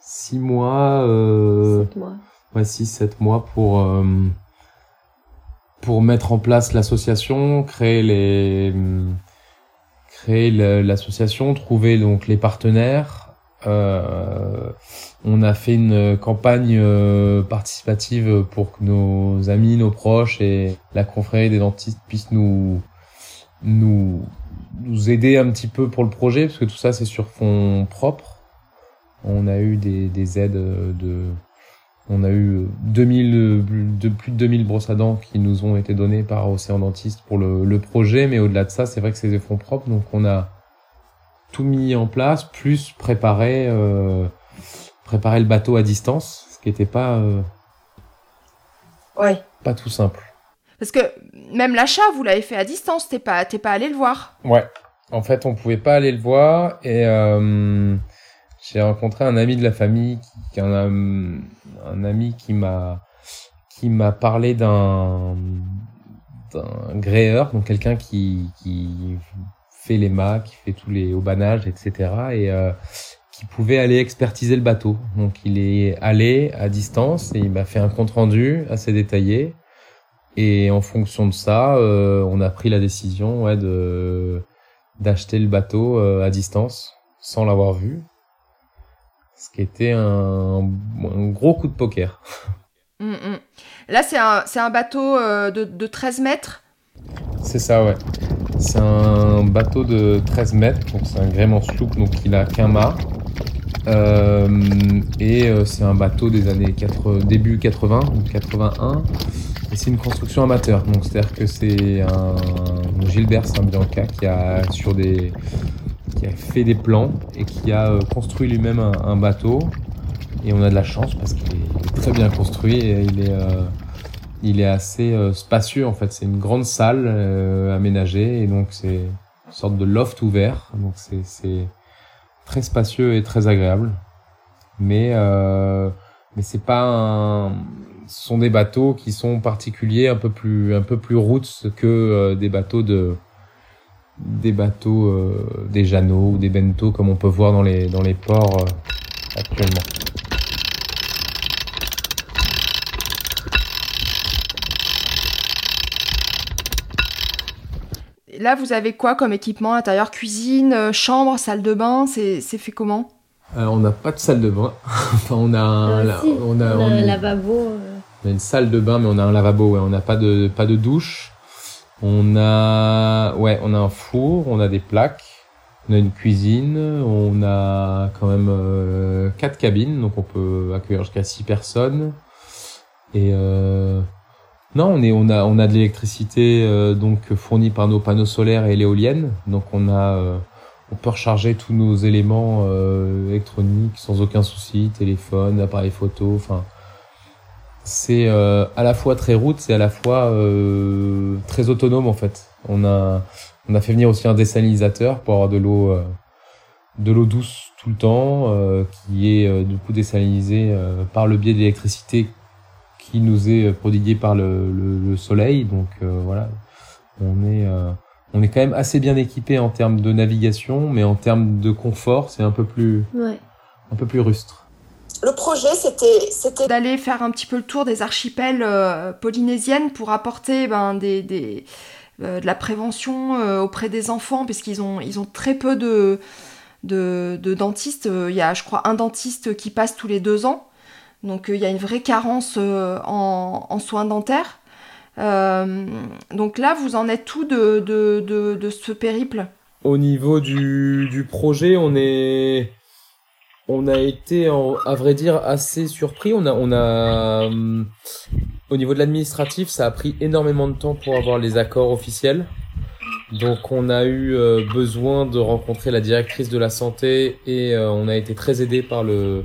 Six mois, euh, Sept mois. ouais, six, sept mois pour euh, pour mettre en place l'association, créer les créer l'association, trouver donc les partenaires. Euh, on a fait une campagne euh, participative pour que nos amis, nos proches et la confrérie des dentistes puissent nous nous nous aider un petit peu pour le projet parce que tout ça c'est sur fonds propres. On a eu des aides de On a eu 2000, de, plus de 2000 brosses à dents qui nous ont été données par Océan Dentiste pour le, le projet, mais au-delà de ça, c'est vrai que c'est des fonds propres, donc on a tout mis en place, plus préparer, euh, préparer le bateau à distance, ce qui n'était pas, euh, ouais. pas tout simple. Parce que même l'achat, vous l'avez fait à distance, t'es pas, t'es pas allé le voir. Ouais. En fait, on pouvait pas aller le voir et euh, j'ai rencontré un ami de la famille qui, qui en a, un ami qui m'a qui m'a parlé d'un d'un gréeur, donc quelqu'un qui qui fait les mâts, qui fait tous les haubanages, etc. et euh, qui pouvait aller expertiser le bateau. Donc il est allé à distance et il m'a fait un compte rendu assez détaillé. Et en fonction de ça, euh, on a pris la décision ouais, de d'acheter le bateau euh, à distance sans l'avoir vu. Ce qui était un, un gros coup de poker. Mm, mm. Là, c'est un, un bateau euh, de, de 13 mètres. C'est ça, ouais. C'est un bateau de 13 mètres, donc c'est un gréement sloop, donc il a qu'un mât. Euh, et euh, c'est un bateau des années 4, début 80, donc 81. Et c'est une construction amateur, donc c'est-à-dire que c'est un Gilbert Saint-Bianca qui a sur des qui a fait des plans et qui a euh, construit lui-même un, un bateau. Et on a de la chance parce qu'il est très bien construit et il est euh, il est assez euh, spacieux en fait. C'est une grande salle euh, aménagée et donc c'est une sorte de loft ouvert. Donc c'est très spacieux et très agréable. Mais euh, mais c'est pas un ce sont des bateaux qui sont particuliers, un peu plus un peu plus roots que euh, des bateaux de des bateaux euh, des Jeanneaux ou des Bento comme on peut voir dans les dans les ports euh, actuellement. Là, vous avez quoi comme équipement? À l'intérieur Cuisine, euh, chambre, salle de bain? C'est c'est fait comment? Euh, on n'a pas de salle de bain. enfin, on a un, la- si, on a, on a on un est- lavabo. euh, on a une salle de bain, mais on a un lavabo. Ouais. On n'a pas de pas de douche. On a ouais, on a un four, on a des plaques, on a une cuisine, on a quand même euh, quatre cabines, donc on peut accueillir jusqu'à six personnes. Et euh, non, on est on a on a de l'électricité euh, donc fournie par nos panneaux solaires et l'éolienne, donc on a euh, on peut recharger tous nos éléments euh, électroniques sans aucun souci, téléphone, appareil photo, enfin c'est euh, à la fois très route, c'est à la fois euh, très autonome en fait. On a on a fait venir aussi un désalinisateur pour avoir de l'eau euh, de l'eau douce tout le temps euh, qui est euh, du coup désalinisée euh, par le biais de l'électricité qui nous est prodiguée par le, le, le soleil. Donc euh, voilà, on est euh, on est quand même assez bien équipé en termes de navigation, mais en termes de confort, c'est un peu plus Ouais. un peu plus rustre. Le projet, c'était c'était D'aller faire un petit peu le tour des archipels euh, polynésiennes pour apporter ben, des, des, euh, de la prévention euh, auprès des enfants, puisqu'ils ont, ils ont très peu de, de, de dentistes. Euh, Il y a, je crois, un dentiste qui passe tous les deux ans. Donc euh, il y a une vraie carence euh, en, en soins dentaires. Euh, donc là, vous en êtes tout de, de, de, de ce périple? Au niveau du, du projet, on est, on a été, à vrai dire, assez surpris. On a, on a, hum, au niveau de l'administratif, ça a pris énormément de temps pour avoir les accords officiels. Donc, on a eu euh, besoin de rencontrer la directrice de la santé et euh, on a été très aidé par le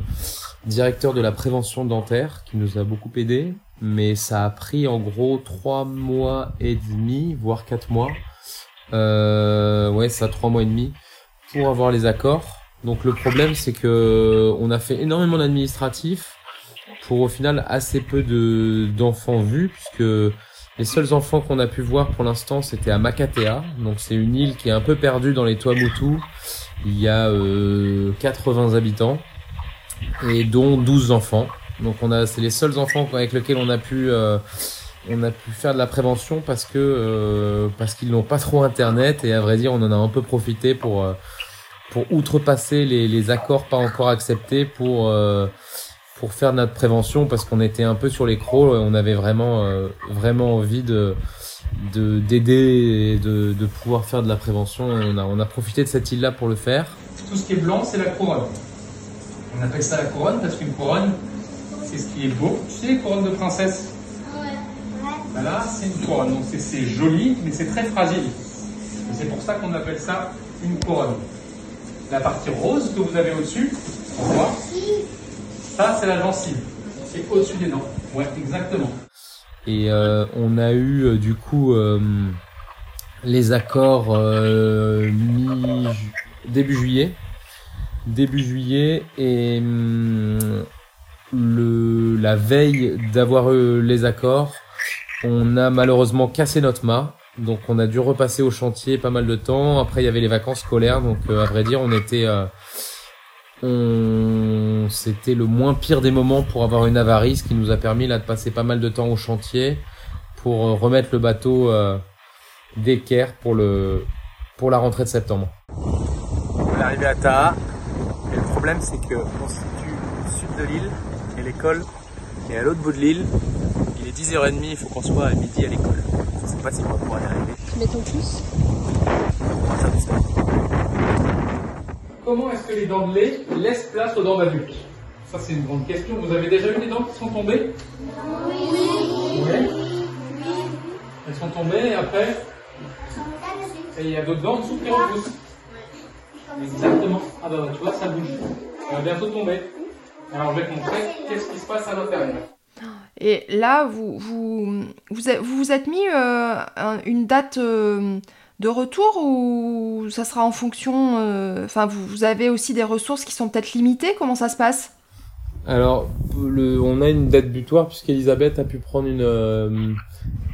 directeur de la prévention dentaire qui nous a beaucoup aidé. Mais ça a pris en gros trois mois et demi, voire quatre mois. Euh, ouais, ça trois mois et demi pour avoir les accords. Donc le problème c'est que on a fait énormément d'administratifs pour au final assez peu de d'enfants vus puisque les seuls enfants qu'on a pu voir pour l'instant c'était à Makatea. Donc c'est une île qui est un peu perdue dans les Tuamotu. Il y a euh, 80 habitants et dont 12 enfants. Donc on a c'est les seuls enfants avec lesquels on a pu euh, on a pu faire de la prévention parce que euh, parce qu'ils n'ont pas trop internet et à vrai dire on en a un peu profité pour euh, pour outrepasser les, accords pas encore acceptés pour euh, pour faire notre prévention parce qu'on était un peu sur les crocs on avait vraiment euh, vraiment envie de de d'aider et de, pouvoir faire de la prévention on a profité de cette île là pour le faire Tout ce qui est blanc, c'est la couronne. On appelle ça la couronne parce qu'une couronne, c'est ce qui est beau. Tu sais les couronnes de princesse? Ouais. Là, c'est une couronne. Donc c'est joli, mais c'est très fragile. C'est pour ça qu'on appelle ça une couronne. La partie rose que vous avez au-dessus, on voit, ça c'est la gencive. C'est au-dessus des dents. Ouais, exactement. Et euh, on a eu euh, du coup euh, les accords mi début juillet, début juillet et hum, le la veille d'avoir eu les accords, on a malheureusement cassé notre mât. Donc on a dû repasser au chantier pas mal de temps. Après il y avait les vacances scolaires, donc à vrai dire on était on... C'était le moins pire des moments pour avoir une avarie, ce qui nous a permis là de passer pas mal de temps au chantier pour euh, remettre le bateau euh, d'équerre pour la rentrée de septembre. On est arrivé à Taha. Et le problème c'est que on se situe au sud de l'île et l'école est à l'autre bout de l'île. Il est 10h30, il faut qu'on soit à midi à l'école. Je sais pas si on va pouvoir y arriver. Tu mets ton pouce Comment est-ce que les dents de lait laissent place aux dents d'adulte? Ça, c'est une grande question. Vous avez déjà eu des dents qui sont tombées? Oui. Oui. Elles sont tombées et après Et il y a d'autres dents en dessous qui repoussent Exactement. Ah bah tu vois, ça bouge. Ça va bientôt tomber. Alors je vais te montrer qu'est-ce qui se passe à l'intérieur. Et là, vous vous, vous, vous, êtes mis euh, une date euh, de retour ou ça sera en fonction euh, Enfin, vous, avez aussi des ressources qui sont peut-être limitées? Comment ça se passe? Alors, le, on a une date butoir puisqu'Elisabeth a pu prendre une euh,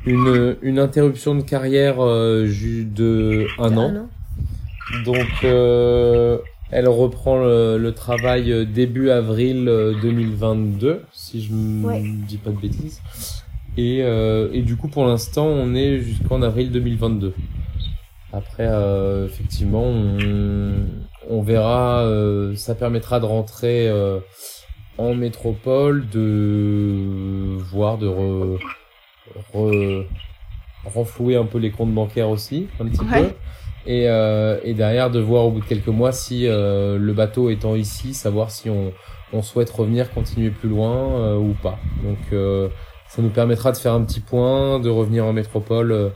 une, une interruption de carrière euh, de un an. Donc, elle reprend le, travail début avril 2022, si je ne dis pas de bêtises. Et, et du coup, pour l'instant, on est jusqu'en avril 2022. Après, euh, effectivement, on, verra. Euh, ça permettra de rentrer euh, en métropole, de voir, de renflouer un peu les comptes bancaires aussi, un petit peu. Et, et derrière, de voir au bout de quelques mois si le bateau étant ici, savoir si on, on souhaite revenir, continuer plus loin ou pas. Donc, ça nous permettra de faire un petit point, de revenir en métropole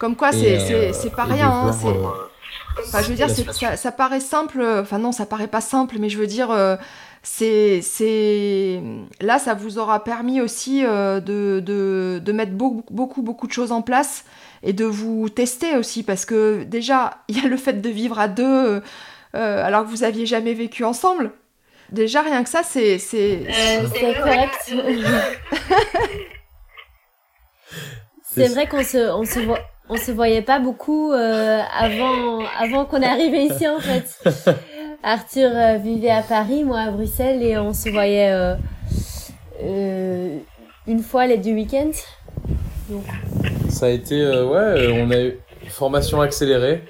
comme quoi, c'est euh, pas rien. Hein, enfin, je veux dire, ça, ça, paraît simple. Enfin, non, ça paraît pas simple, mais je veux dire, euh, c'est c'est là, ça vous aura permis aussi euh, de, de, de, mettre beaucoup, beaucoup, beaucoup de choses en place et de vous tester aussi, parce que déjà, il y a le fait de vivre à deux alors que vous aviez jamais vécu ensemble. Déjà, rien que ça, c'est. C'est correct. c'est vrai qu'on se, on se voit on se voyait pas beaucoup euh, avant avant qu'on arrive ici en fait. Arthur euh, vivait à Paris, moi à Bruxelles et on se voyait euh, euh une fois les deux week-ends. Donc. Ça a été ouais, on a eu une formation accélérée,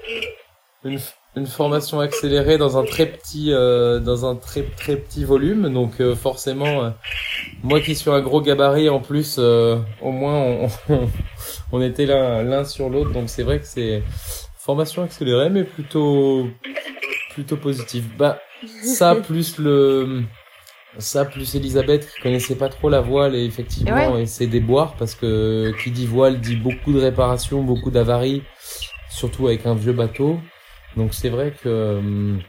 une, une formation accélérée dans un très petit dans un très très petit volume, donc forcément moi qui suis un gros gabarit en plus, au moins on, on on était là l'un sur l'autre, donc c'est vrai que c'est formation accélérée, mais plutôt plutôt positive. Bah ça plus le ça plus Elisabeth qui connaissait pas trop la voile et effectivement et ses déboires parce que qui dit voile dit beaucoup de réparations, beaucoup d'avaries, surtout avec un vieux bateau. Donc c'est vrai que hum,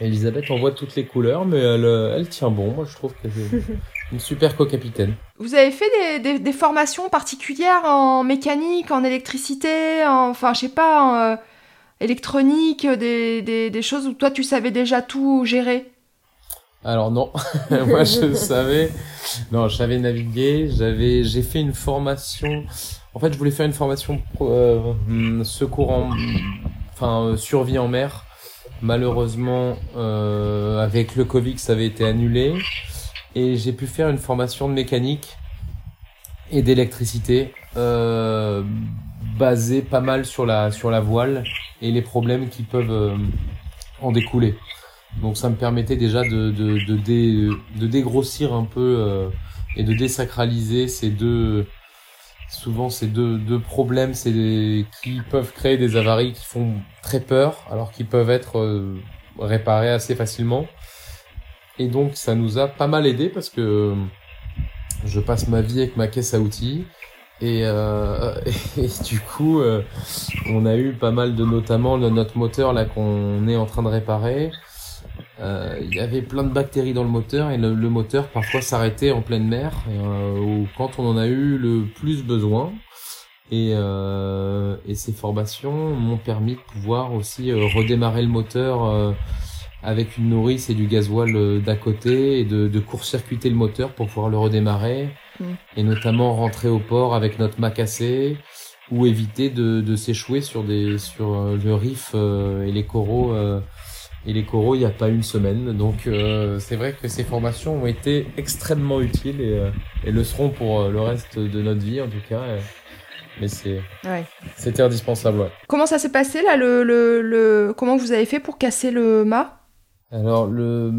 Elisabeth envoie toutes les couleurs, mais elle, elle tient bon. Moi, je trouve que c'est une super co-capitaine. Vous avez fait des, des, formations particulières en mécanique, en électricité, en, enfin, je sais pas, en euh, électronique, des, des, des, choses où toi, tu savais déjà tout gérer? Alors non, moi je savais, non, je savais naviguer. J'avais, j'ai fait une formation. En fait, je voulais faire une formation euh, secours en, enfin euh, survie en mer. Malheureusement, euh, avec le Covid, ça avait été annulé. Et j'ai pu faire une formation de mécanique et d'électricité euh, basée pas mal sur la, sur la voile et les problèmes qui peuvent en découler. Donc ça me permettait déjà de, de, de, de dégrossir un peu euh, et de désacraliser ces deux, souvent ces deux, deux problèmes qui peuvent créer des avaries qui font très peur alors qu'ils peuvent être euh, réparés assez facilement et donc ça nous a pas mal aidé parce que je passe ma vie avec ma caisse à outils. Et, euh, et du coup, euh, on a eu pas mal de, notamment notre moteur là qu'on est en train de réparer. Euh, il y avait plein de bactéries dans le moteur et le, moteur parfois s'arrêtait en pleine mer euh, ou quand on en a eu le plus besoin. Et, euh, et ces formations m'ont permis de pouvoir aussi redémarrer le moteur avec une nourrice et du gasoil d'à côté et de, de court-circuiter le moteur pour pouvoir le redémarrer mm. et notamment rentrer au port avec notre macassé ou éviter de, de s'échouer sur des sur le riff et les coraux et les coraux il n'y a pas une semaine. Donc euh, c'est vrai que ces formations ont été extrêmement utiles et, euh, et le seront pour euh, le reste de notre vie en tout cas. mais c'est c'était indispensable. Ouais. Comment ça s'est passé là le, le, le, comment vous avez fait pour casser le mât? Alors le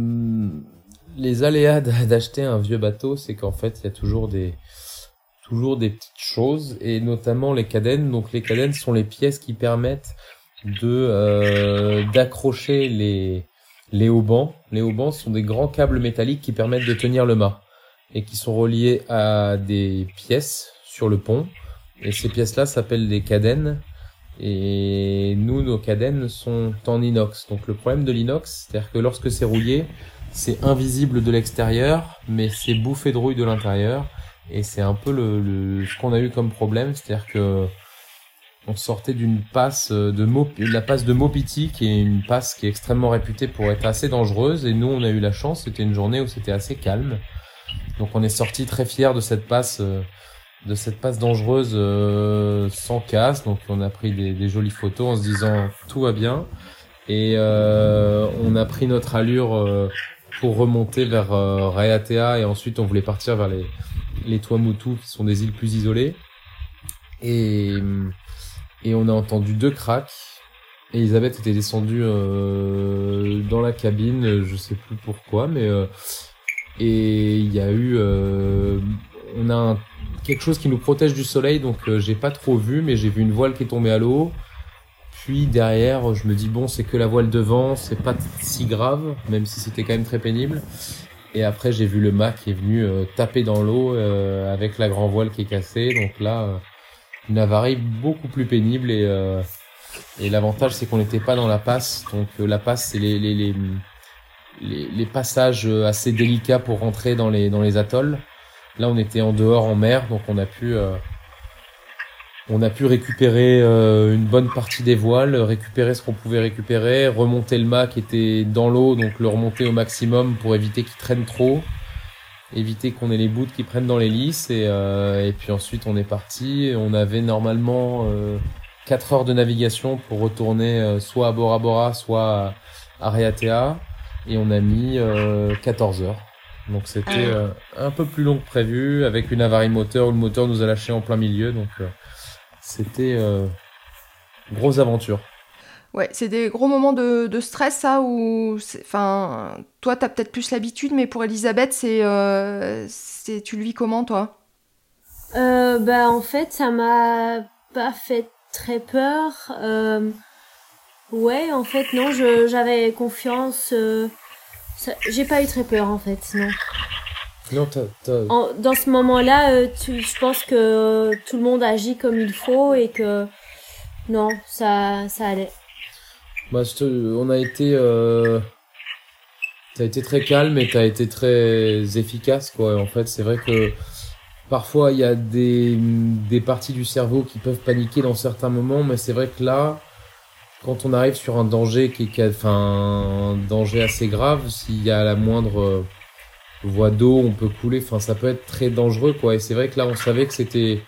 les aléas d'acheter un vieux bateau, c'est qu'en fait il y a toujours des toujours des petites choses et notamment les cadennes. Donc les cadennes sont les pièces qui permettent euh, d'accrocher les les haubans. Les haubans sont des grands câbles métalliques qui permettent de tenir le mât et qui sont reliés à des pièces sur le pont. Et ces pièces-là s'appellent des cadennes. Et nous, nos cadennes sont en inox. Donc le problème de l'inox, c'est-à-dire que lorsque c'est rouillé, c'est invisible de l'extérieur, mais c'est bouffé de rouille de l'intérieur. Et c'est un peu le ce qu'on a eu comme problème, c'est-à-dire que on sortait d'une passe euh, de la passe de Mopiti, qui est une passe qui est extrêmement réputée pour être assez dangereuse. Et nous, on a eu la chance. C'était une journée où c'était assez calme. Donc, on est sorti très fiers de cette passe, euh, de cette passe dangereuse euh, sans casse. Donc, on a pris des, jolies photos en se disant tout va bien. Et on a pris notre allure pour remonter vers Raiatea et ensuite on voulait partir vers les les Tuamutu qui sont des îles plus isolées. Et et on a entendu deux cracks. Et Elisabeth était descendue euh, dans la cabine, je sais plus pourquoi, mais euh, et il y a eu, euh, on a quelque chose qui nous protège du soleil, donc j'ai pas trop vu, mais j'ai vu une voile qui est tombée à l'eau. Puis derrière, je me dis bon, c'est que la voile devant, c'est pas si grave, même si c'était quand même très pénible. Et après, j'ai vu le mât qui est venu taper dans l'eau avec la grand voile qui est cassée, donc là une avarie beaucoup plus pénible et euh, et l'avantage c'est qu'on n'était pas dans la passe. Donc euh, la passe c'est les les, les passages assez délicats pour rentrer dans les dans les atolls. Là on était en dehors en mer donc on a pu euh, on a pu récupérer une bonne partie des voiles, récupérer ce qu'on pouvait récupérer, remonter le mât qui était dans l'eau, donc le remonter au maximum pour éviter qu'il traîne trop éviter qu'on ait les bouts qui prennent dans les lisses et, euh, et puis ensuite on est parti. On avait normalement euh, 4 heures de navigation pour retourner euh, soit à Bora Bora, soit à Raiatea et on a mis 14 euh, heures. Donc c'était ah un peu plus long que prévu avec une avarie moteur où le moteur nous a lâché en plein milieu donc c'était grosse aventure. Ouais, c'est des gros moments de, de stress, ça, où, enfin, toi, t'as peut-être plus l'habitude, mais pour Elisabeth, c'est, euh, c'est, tu le vis comment, toi? Euh, Bah, en fait, ça m'a pas fait très peur. Euh, ouais, en fait, non, j'avais confiance. Euh, j'ai pas eu très peur, en fait, non. Non, t'as, dans ce moment-là, euh, je pense que tout le monde agit comme il faut et que non, ça, ça allait. Bah, on a été, euh... t'as été très calme et t'as été très efficace, quoi. En fait, c'est vrai que parfois il y a des, des parties du cerveau qui peuvent paniquer dans certains moments, mais c'est vrai que là, quand on arrive sur un danger qui est, enfin, un danger assez grave, s'il y a la moindre euh, voie d'eau, on peut couler. Enfin, ça peut être très dangereux, quoi. Et c'est vrai que là, on savait que c'était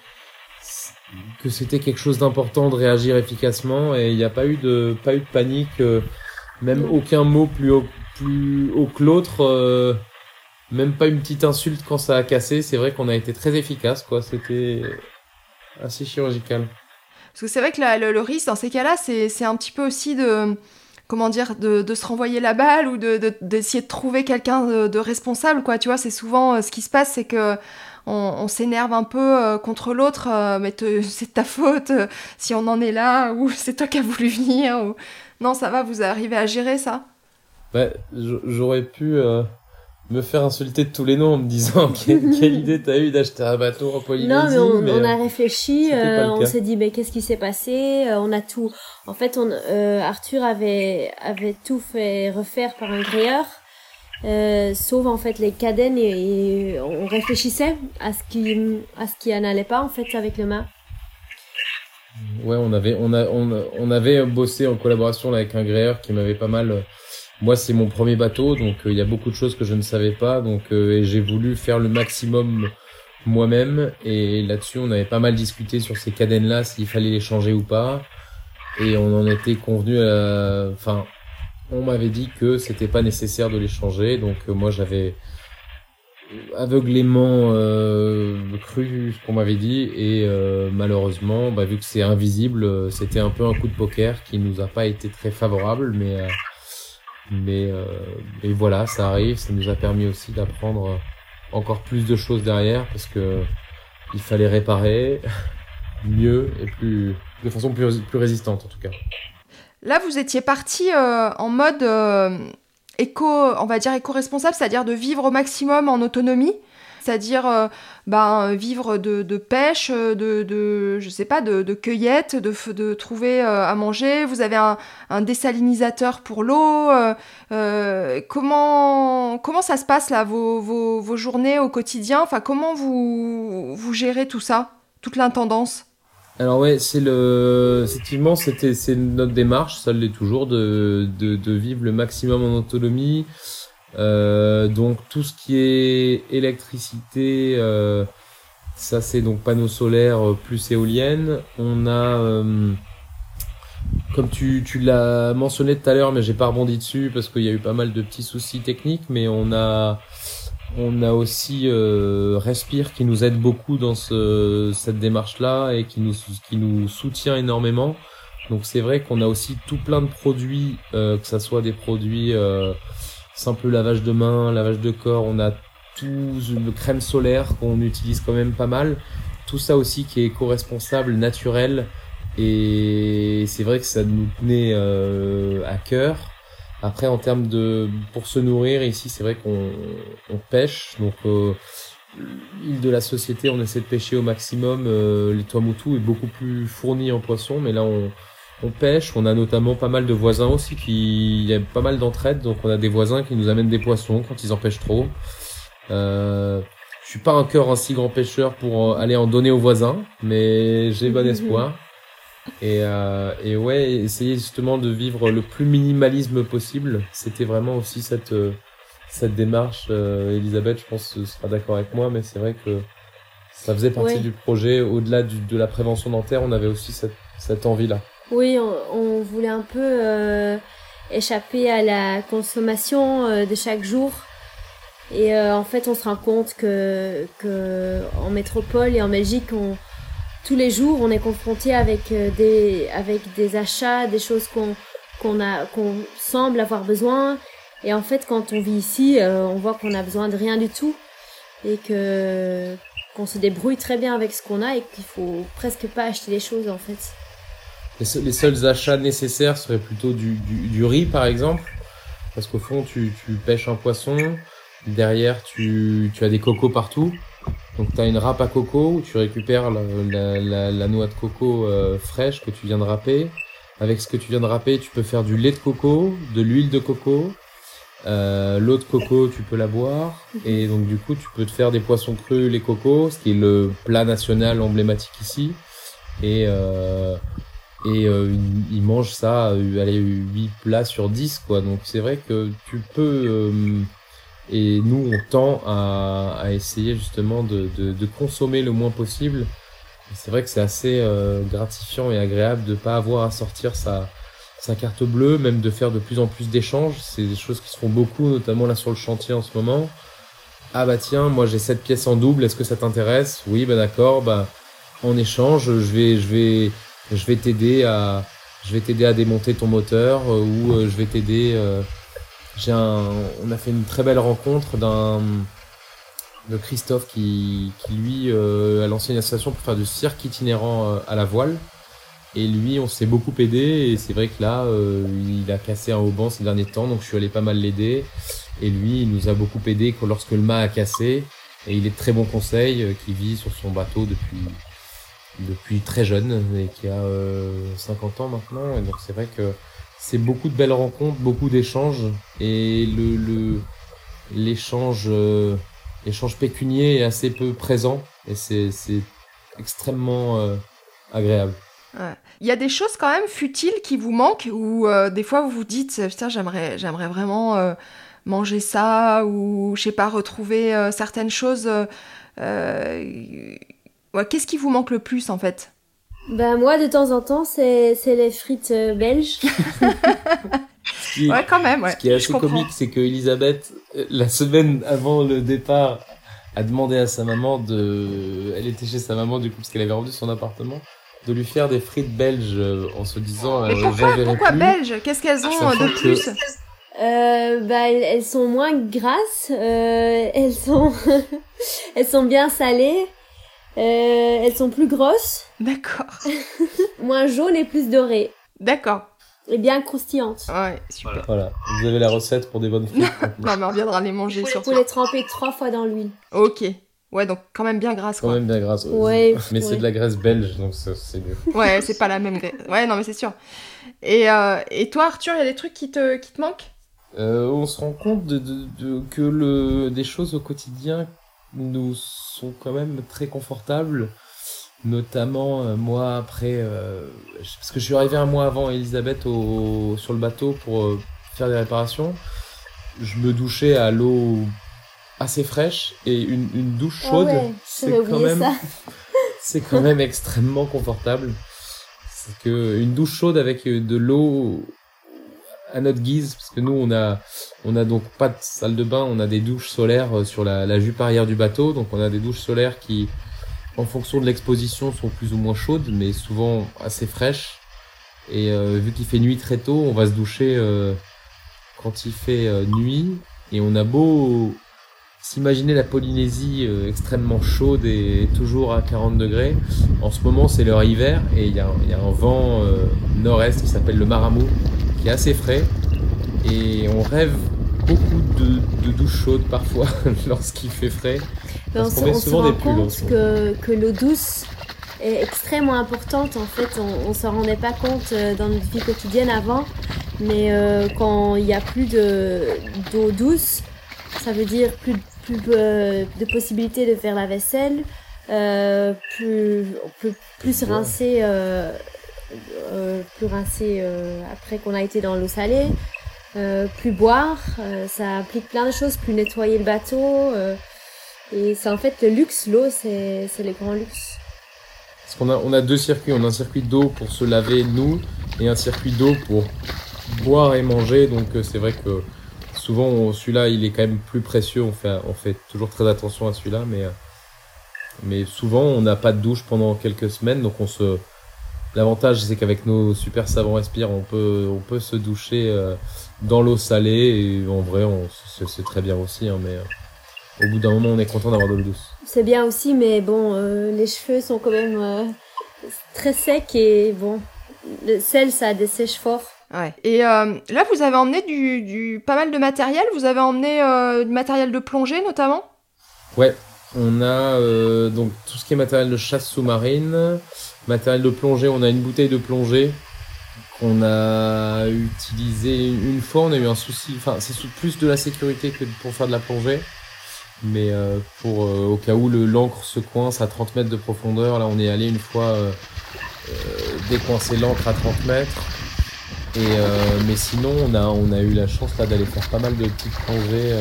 que c'était quelque chose d'important de réagir efficacement et il n'y a pas eu de pas eu de panique euh, même aucun mot plus haut plus haut que l'autre euh, même pas une petite insulte quand ça a cassé. C'est vrai qu'on a été très efficace quoi. C'était assez chirurgical. Parce que c'est vrai que le, risque dans ces cas-là c'est un petit peu aussi de comment dire de, de se renvoyer la balle ou de d'essayer de, trouver quelqu'un de, de, responsable quoi. Tu vois c'est souvent euh, ce qui se passe c'est que on, s'énerve un peu euh, contre l'autre, euh, mais c'est ta faute euh, si on en est là, ou c'est toi qui as voulu venir, ou... Non, ça va, vous arrivez à gérer ça bah, J'aurais pu me faire insulter de tous les noms en me disant quelle, idée t'as eu d'acheter un bateau en Polynésie. Non, mais on, a euh, réfléchi, euh, on s'est dit mais qu'est-ce qui s'est passé euh, On a tout. En fait, on, Arthur avait avait tout fait refaire par un gréeur, sauf en fait les cadennes et, on réfléchissait à ce qui à ce qui n'allait pas en fait avec le mât. Ouais, on avait on a on, on avait bossé en collaboration avec un gréeur qui m'avait pas mal moi, c'est mon premier bateau, donc euh, il y a beaucoup de choses que je ne savais pas, donc euh, j'ai voulu faire le maximum moi-même. Et là-dessus, on avait pas mal discuté sur ces cadennes-là, s'il fallait les changer ou pas. Et on en était convenu. Enfin, on m'avait dit que c'était pas nécessaire de les changer, donc euh, moi j'avais aveuglément cru ce qu'on m'avait dit et malheureusement bah, vu que c'est invisible c'était un peu un coup de poker qui nous a pas été très favorable mais mais, euh, voilà, ça arrive. Ça nous a permis aussi d'apprendre encore plus de choses derrière parce que il fallait réparer mieux et plus de façon plus résistante en tout cas. Là, vous étiez parti euh, en mode euh, éco, on va dire éco-responsable, c'est-à-dire de vivre au maximum en autonomie c'est-à-dire euh, ben, vivre de, pêche, de, de, je sais pas, de, cueillette, de, de trouver à manger. Vous avez un, un désalinisateur pour l'eau. Comment, comment ça se passe là, vos, vos, vos journées au quotidien? Enfin, comment vous, vous gérez tout ça, toute l'intendance? Alors ouais, c'est le, effectivement, c'était, c'est notre démarche, ça l'est toujours, de, de, vivre le maximum en autonomie, euh, donc tout ce qui est électricité, euh, ça c'est donc panneaux solaires euh, plus éoliennes. On a, comme tu, tu l'as mentionné tout à l'heure, mais j'ai pas rebondi dessus parce qu'il y a eu pas mal de petits soucis techniques, mais on a on a aussi Respire qui nous aide beaucoup dans ce, cette démarche-là et qui nous, qui nous soutient énormément. Donc c'est vrai qu'on a aussi tout plein de produits, que ça soit des produits simple lavage de main, lavage de corps, on a tout le crème solaire qu'on utilise quand même pas mal. Tout ça aussi qui est éco-responsable, naturel. Et c'est vrai que ça nous tenait euh, à cœur. Après, en termes de pour se nourrir ici, c'est vrai qu'on on pêche. Donc, euh, l'île de la Société, on essaie de pêcher au maximum. Euh, les Tuamotu est beaucoup plus fourni en poisson, mais là, on, on pêche, on a notamment pas mal de voisins aussi qui, il y a pas mal d'entraide, donc on a des voisins qui nous amènent des poissons quand ils en pêchent trop. Euh, je suis pas encore un si grand pêcheur pour aller en donner aux voisins, mais j'ai bon espoir. Et, euh, et ouais, essayer justement de vivre le plus minimalisme possible, c'était vraiment aussi cette cette démarche. Euh, Elisabeth, je pense, sera d'accord avec moi, mais c'est vrai que ça faisait partie du projet. Au-delà de la prévention dentaire, on avait aussi cette, cette envie-là. Oui, on, voulait un peu euh, échapper à la consommation euh, de chaque jour. Et euh, en fait, on se rend compte que, que en métropole et en Belgique, on, tous les jours, on est confronté avec des avec des achats, des choses qu'on semble avoir besoin. Et en fait, quand on vit ici, on voit qu'on a besoin de rien du tout et que qu'on se débrouille très bien avec ce qu'on a et qu'il faut presque pas acheter les choses en fait. Les, seuls achats nécessaires seraient plutôt du, du, riz, par exemple. Parce qu'au fond, tu, pêches un poisson. Derrière, tu as des cocos partout. Donc, tu as une râpe à coco où tu récupères la, la, la, noix de coco euh, fraîche que tu viens de râper. Avec ce que tu viens de râper, tu peux faire du lait de coco, de l'huile de coco. Euh, L'eau de coco, tu peux la boire. Et donc, du coup, tu peux te faire des poissons crus, les cocos, ce qui est le plat national emblématique ici. Et, euh, et euh, il mange ça euh, allez 8 plats sur 10 quoi donc c'est vrai que tu peux euh, et nous on tend à, essayer justement de, consommer le moins possible. C'est vrai que c'est assez euh, gratifiant et agréable de pas avoir à sortir sa carte bleue même de faire de plus en plus d'échanges. C'est des choses qui se font beaucoup notamment là sur le chantier en ce moment. Ah bah tiens moi j'ai cette pièce en double est-ce que ça t'intéresse? Oui bah d'accord bah en échange je vais je vais je vais t'aider à je vais t'aider à démonter ton moteur euh, ou euh, je vais t'aider on a fait une très belle rencontre d'un de Christophe qui, lui a lancé une association pour faire du cirque itinérant à la voile Et lui, on s'est beaucoup aidé et c'est vrai que là, euh, il a cassé un haut ces derniers temps, donc je suis allé pas mal l'aider. Et lui, il nous a beaucoup aidé lorsque le mât a cassé. Et il est très bon conseil, euh, qui vit sur son bateau depuis depuis très jeune et qui a 50 ans maintenant. Et donc c'est vrai que c'est beaucoup de belles rencontres, beaucoup d'échanges et le le l'échange euh, l'échange pécunier est assez peu présent et c'est extrêmement agréable. Il y a des choses quand même futiles qui vous manquent ou euh, des fois vous vous dites putain j'aimerais vraiment euh, manger ça ou je sais pas retrouver euh, certaines choses. Qu'est-ce qui vous manque le plus en fait? Ben moi de temps en temps c'est c'est les frites belges. ouais quand même. Ouais. Ce qui est assez comique c'est que Elisabeth la semaine avant le départ a demandé à sa maman de elle était chez sa maman du coup parce qu'elle avait vendu son appartement de lui faire des frites belges euh, en se disant Mais euh, pourquoi, pourquoi belges? Qu'est-ce qu'elles ont euh, de plus? Euh, bah, elles sont moins grasses, euh, elles sont, elles sont bien salées, euh, elles sont plus grosses. D'accord. moins jaunes et plus dorées. D'accord. Et bien croustillantes. Ouais, super. Voilà. Vous avez la recette pour des bonnes frites. non, mais on viendra les manger sur. surtout. Faut les tremper trois fois dans l'huile. Ok. Ouais, donc quand même bien grasse. Quand même bien grasse. Ouais. Mais c'est de la graisse belge, donc c'est mieux. Ouais, c'est pas la même graisse. Ouais, non, mais c'est sûr. Et, euh, et toi, Arthur, il y a des trucs qui te, qui te manquent? Euh, On se rend compte de, de, de, que le, des choses au quotidien nous sont quand même très confortables. Notamment, euh, moi, après... Euh, parce que je suis arrivé un mois avant Elisabeth au, sur le bateau pour euh, faire des réparations. Je me douchais à l'eau assez fraîche et une, une douche Ah chaude, ouais, c'est quand même c'est quand même extrêmement confortable. C'est que une douche chaude avec de l'eau à notre guise, parce que nous on a on a donc pas de salle de bain, on a des douches solaires sur la, jupe arrière du bateau, donc on a des douches solaires qui en fonction de l'exposition sont plus ou moins chaudes, mais souvent assez fraîches. Et euh, vu qu'il fait nuit très tôt, on va se doucher euh, quand il fait euh, nuit, et on a beau s'imaginer la Polynésie euh, extrêmement chaude et toujours à 40 degrés. En ce moment, c'est l'heure hiver et il y, a un- vent euh, nord-est qui s'appelle le Maramou, qui est assez frais. Et on rêve beaucoup de, de douches chaudes parfois lorsqu'il fait frais. On, se- qu'on met on se souvent rend des pulls, compte que, que l'eau douce est extrêmement importante. En fait, on, on s'en rendait pas compte euh, dans notre vie quotidienne avant, mais euh, quand il y a plus de d'eau douce, ça veut dire plus plus euh, de possibilités de faire la vaisselle, euh, plus on peut plus se rincer, euh, euh, plus rincer euh, après qu'on a été dans l'eau salée. Euh, plus boire, euh, ça implique plein de choses, plus nettoyer le bateau, euh, et c'est en fait le luxe, l'eau, c'est, c'est le grand luxe. Parce qu'on a, on a deux circuits. On a un circuit d'eau pour se laver nous et un circuit d'eau pour boire et manger. Donc euh, c'est vrai que souvent celui-là il est quand même plus précieux. On fait, on fait toujours très attention à celui-là, mais euh, mais souvent on n'a pas de douche pendant quelques semaines, donc on se L'avantage, c'est qu'avec nos super savants respire, on peut, on peut se doucher dans l'eau salée et en vrai, on, c'est, c'est très bien aussi. Hein, mais euh, au bout d'un moment, on est content d'avoir de l'eau douce. C'est bien aussi, mais bon, euh, les cheveux sont quand même euh, très secs et bon, le sel, ça dessèche fort. Ouais. Et euh, là, vous avez emmené du, du pas mal de matériel. Vous avez emmené euh, du matériel de plongée, notamment? Ouais, on a euh, donc tout ce qui est matériel de chasse sous-marine, matériel de plongée. On a une bouteille de plongée qu'on a utilisée une fois. On a eu un souci. Enfin, c'est plus de la sécurité que pour faire de la plongée. Mais euh, pour euh, au cas où le l'ancre se coince à 30 mètres de profondeur, là on est allé une fois euh, euh, décoincer l'ancre à 30 mètres. Et mais sinon on a on a eu la chance là d'aller faire pas mal de petites plongées.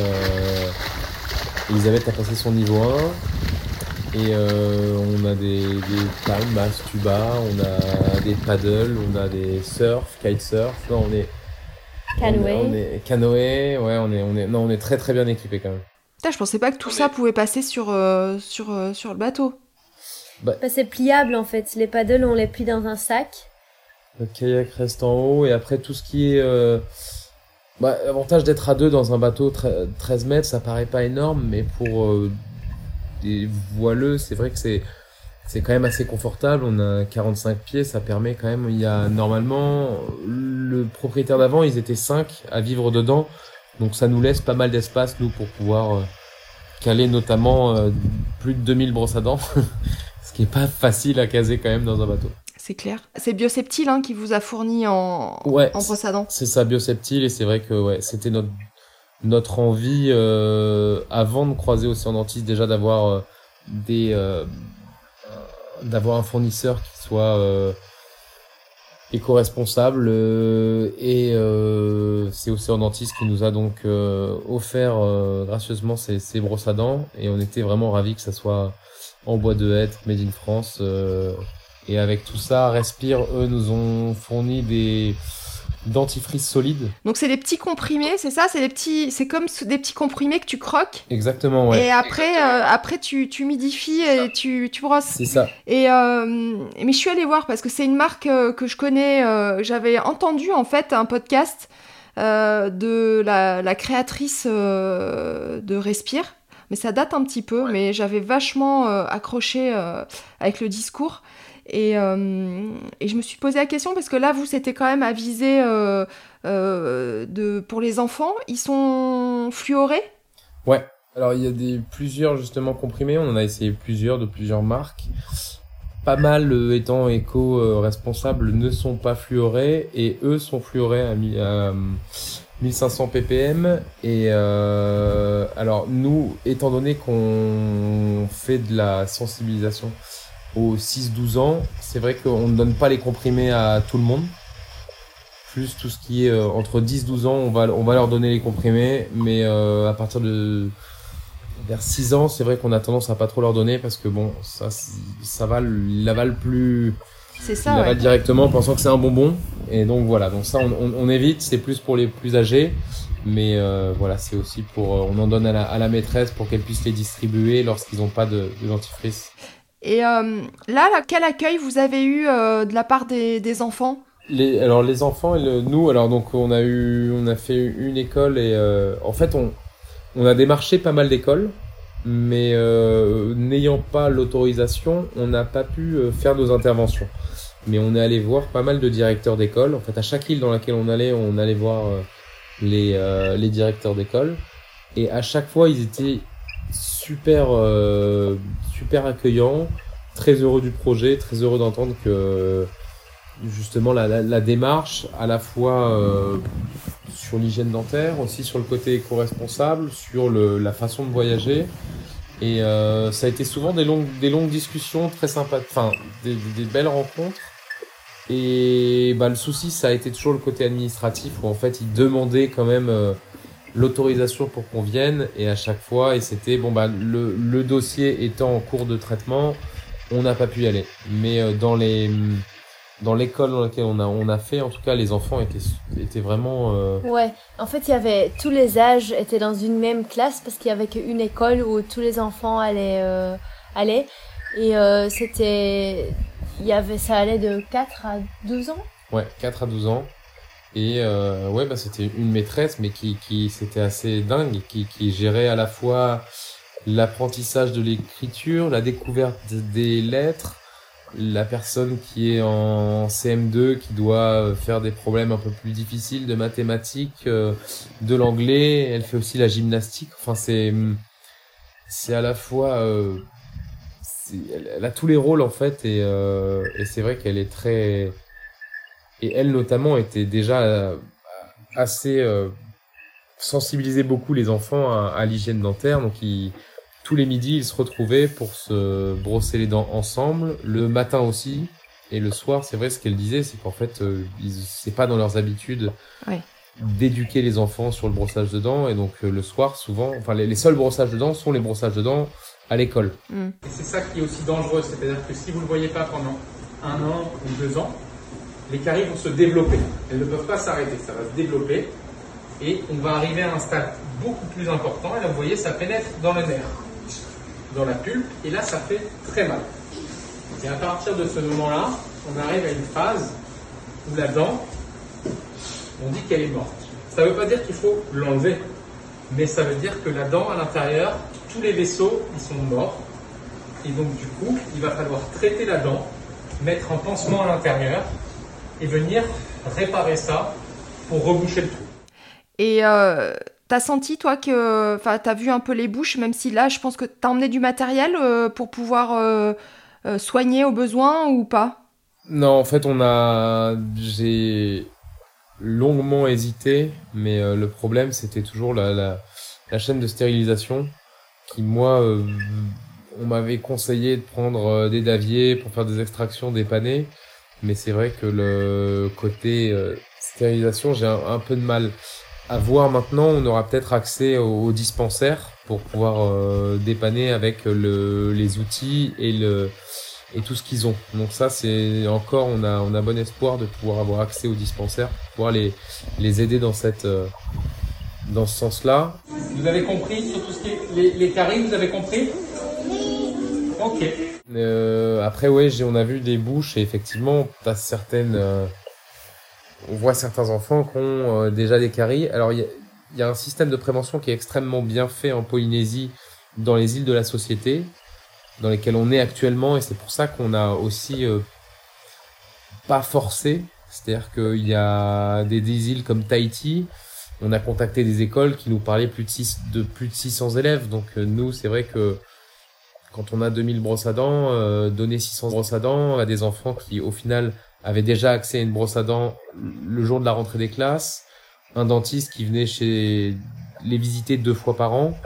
Elisabeth a passé son niveau 1 et euh, on a des, des tuba, on a des paddles, on a des surf, kitesurf. Non, on est Canoë. On est, on est canoë, ouais, on est on est non, on est très très bien équipé quand même. Putain, je pensais pas que tout ça pouvait passer sur, euh, sur, euh, sur le bateau. Bah, c'est pliable en fait. Les paddles, on les plie dans un sac. Le kayak reste en haut et après tout ce qui est euh, bah, l'avantage d'être à deux dans un bateau tre- 13 mètres, ça paraît pas énorme, mais pour euh, des voileux, c'est vrai que c'est c'est quand même assez confortable. On a 45 pieds, ça permet quand même. Il y a normalement le propriétaire d'avant, ils étaient 5 à vivre dedans, donc ça nous laisse pas mal d'espace nous pour pouvoir euh, caler notamment euh, plus de 2000 brosses à dents, ce qui est pas facile à caser quand même dans un bateau. C'est clair. C'est Bioseptile hein, qui vous a fourni en, Ouais, en brosse à dents. c'est ça Bioseptile et c'est vrai que ouais, c'était notre notre envie euh, avant de croiser Océan Dentiste déjà d'avoir euh, des euh, d'avoir un fournisseur qui soit euh, éco-responsable euh, et euh, c'est Océan Dentiste qui nous a donc euh, offert euh, gracieusement ces, ces brosses à dents. Et on était vraiment ravis que ça soit en bois de hêtre, made in France euh, et avec tout ça, Respire eux nous ont fourni des dentifrices solides. Donc c'est des petits comprimés, c'est ça? C'est des petits, c'est comme des petits comprimés que tu croques? Exactement, ouais. Et après, euh, après tu, tu humidifies et tu, tu brosses. C'est ça. Et euh, mais je suis allée voir parce que c'est une marque euh, que je connais. euh, J'avais entendu en fait un podcast euh, de la, la créatrice euh, de Respire, mais ça date un petit peu. Mais j'avais vachement euh, accroché euh, avec le discours. Et, euh, et je me suis posé la question parce que là, vous, c'était quand même à viser euh, euh, de, pour les enfants. Ils sont fluorés? Ouais. Alors il y a des plusieurs justement comprimés. On en a essayé plusieurs de plusieurs marques. Pas mal étant éco-responsables ne sont pas fluorés et eux sont fluorés à, mi- à, euh, 1500 ppm. Et alors nous, étant donné qu'on fait de la sensibilisation aux 6-12 ans, c'est vrai qu'on ne donne pas les comprimés à tout le monde. Plus tout ce qui est euh, entre 10-12 ans, on va, on va leur donner les comprimés, mais euh, à partir de vers 6 ans, c'est vrai qu'on a tendance à pas trop leur donner parce que bon, ça, ça va, l'avalent plus, C'est ça, ouais. directement en pensant que c'est un bonbon. Et donc voilà, donc ça on, on, on évite, c'est plus pour les plus âgés. Mais euh, voilà, c'est aussi pour, euh, on en donne à la, à la maîtresse pour qu'elle puisse les distribuer lorsqu'ils n'ont pas de, de dentifrice. Et euh, là, quel accueil vous avez eu euh, de la part des, enfants? Alors les enfants nous, alors donc on a eu, on a fait une école et euh, en fait on, on a démarché pas mal d'écoles, mais n'ayant pas l'autorisation, on n'a pas pu faire nos interventions. Mais on est allé voir pas mal de directeurs d'école. En fait, à chaque île dans laquelle on allait, on allait voir les, les directeurs d'école. Et à chaque fois, ils étaient super, super accueillants, très heureux du projet, très heureux d'entendre que justement la, démarche, à la fois euh, sur l'hygiène dentaire, aussi sur le côté éco-responsable, sur la façon de voyager. Et euh, ça a été souvent des longues, discussions très sympas, enfin des belles rencontres. Et bah, le souci, ça a été toujours le côté administratif où en fait ils demandaient quand même euh, l'autorisation pour qu'on vienne et à chaque fois et c'était bon bah le, le dossier étant en cours de traitement, on n'a pas pu y aller. Mais euh, dans les dans l'école dans laquelle on a on a fait en tout cas les enfants étaient étaient vraiment euh, Ouais, en fait, il y avait tous les âges étaient dans une même classe parce qu'il y avait qu'une école où tous les enfants allaient euh, allaient et euh, c'était il y avait ça allait de 4 à 12 ans? ouais 4 à 12 ans et euh, ouais bah c'était une maîtresse mais qui qui c'était assez dingue qui qui gérait à la fois l'apprentissage de l'écriture la découverte des lettres la personne qui est en CM2 qui doit faire des problèmes un peu plus difficiles de mathématiques, euh, de l'anglais, elle fait aussi la gymnastique. Enfin c'est c'est à la fois euh, elle a tous les rôles en fait et euh, et c'est vrai qu'elle est très et elle notamment était déjà euh, assez euh, sensibilisait beaucoup les enfants à, à l'hygiène dentaire. Donc ils tous les midis, ils se retrouvaient pour se brosser les dents ensemble, le matin aussi, et le soir, c'est vrai, ce qu'elle disait, c'est qu'en fait, euh, c'est pas dans leurs habitudes Ouais. d'éduquer les enfants sur le brossage de dents, et donc euh, le soir, souvent, enfin, les, les seuls brossages de dents sont les brossages de dents à l'école. Et c'est ça qui est aussi dangereux, c'est-à-dire que si vous ne le voyez pas pendant un an ou deux ans, les caries vont se développer. Elles ne peuvent pas s'arrêter, ça va se développer. Et on va arriver à un stade beaucoup plus important. Et là, vous voyez, ça pénètre dans le nerf, dans la pulpe, et là, ça fait très mal. Et à partir de ce moment-là, on arrive à une phase où la dent, on dit qu'elle est morte. Ça ne veut pas dire qu'il faut l'enlever, mais ça veut dire que la dent à l'intérieur, tous les vaisseaux, ils sont morts. Et donc, du coup, il va falloir traiter la dent, mettre un pansement à l'intérieur et venir réparer ça pour reboucher le trou. Et euh, t'as senti, toi, que. Enfin, t'as vu un peu les bouches, même si là, je pense que t'as emmené du matériel euh, pour pouvoir euh, euh, soigner au besoin ou pas? Non, en fait, on a. J'ai longuement hésité, mais euh, le problème, c'était toujours la, la, la chaîne de stérilisation qui, moi, euh, on m'avait conseillé de prendre des daviers pour faire des extractions dépannées, mais c'est vrai que le côté euh, stérilisation, j'ai un, un peu de mal à voir maintenant. On aura peut-être accès au, au dispensaire pour pouvoir euh, dépanner avec le, les outils et le et tout ce qu'ils ont. Donc ça, c'est encore, on a, on a bon espoir de pouvoir avoir accès au dispensaire, pour pouvoir les, les aider dans cette, euh, dans ce sens-là. Vous avez compris sur tout ce qui est les, les caries, vous avez compris? Oui. Ok. Euh, après, ouais, on a vu des bouches et effectivement, t'as certaines, euh, on voit certains enfants qui ont euh, déjà des caries. Alors, il y y a un système de prévention qui est extrêmement bien fait en Polynésie, dans les îles de la Société, dans lesquelles on est actuellement, et c'est pour ça qu'on a aussi euh, pas forcé. C'est-à-dire qu'il y a des, des îles comme Tahiti, on a contacté des écoles qui nous parlaient plus de, six, de plus de 600 élèves. Donc euh, nous, c'est vrai que quand on a 2000 brosses à dents, euh, donner 600 brosses à dents à des enfants qui, au final, avaient déjà accès à une brosse à dents le jour de la rentrée des classes, un dentiste qui venait chez les visiter deux fois par an.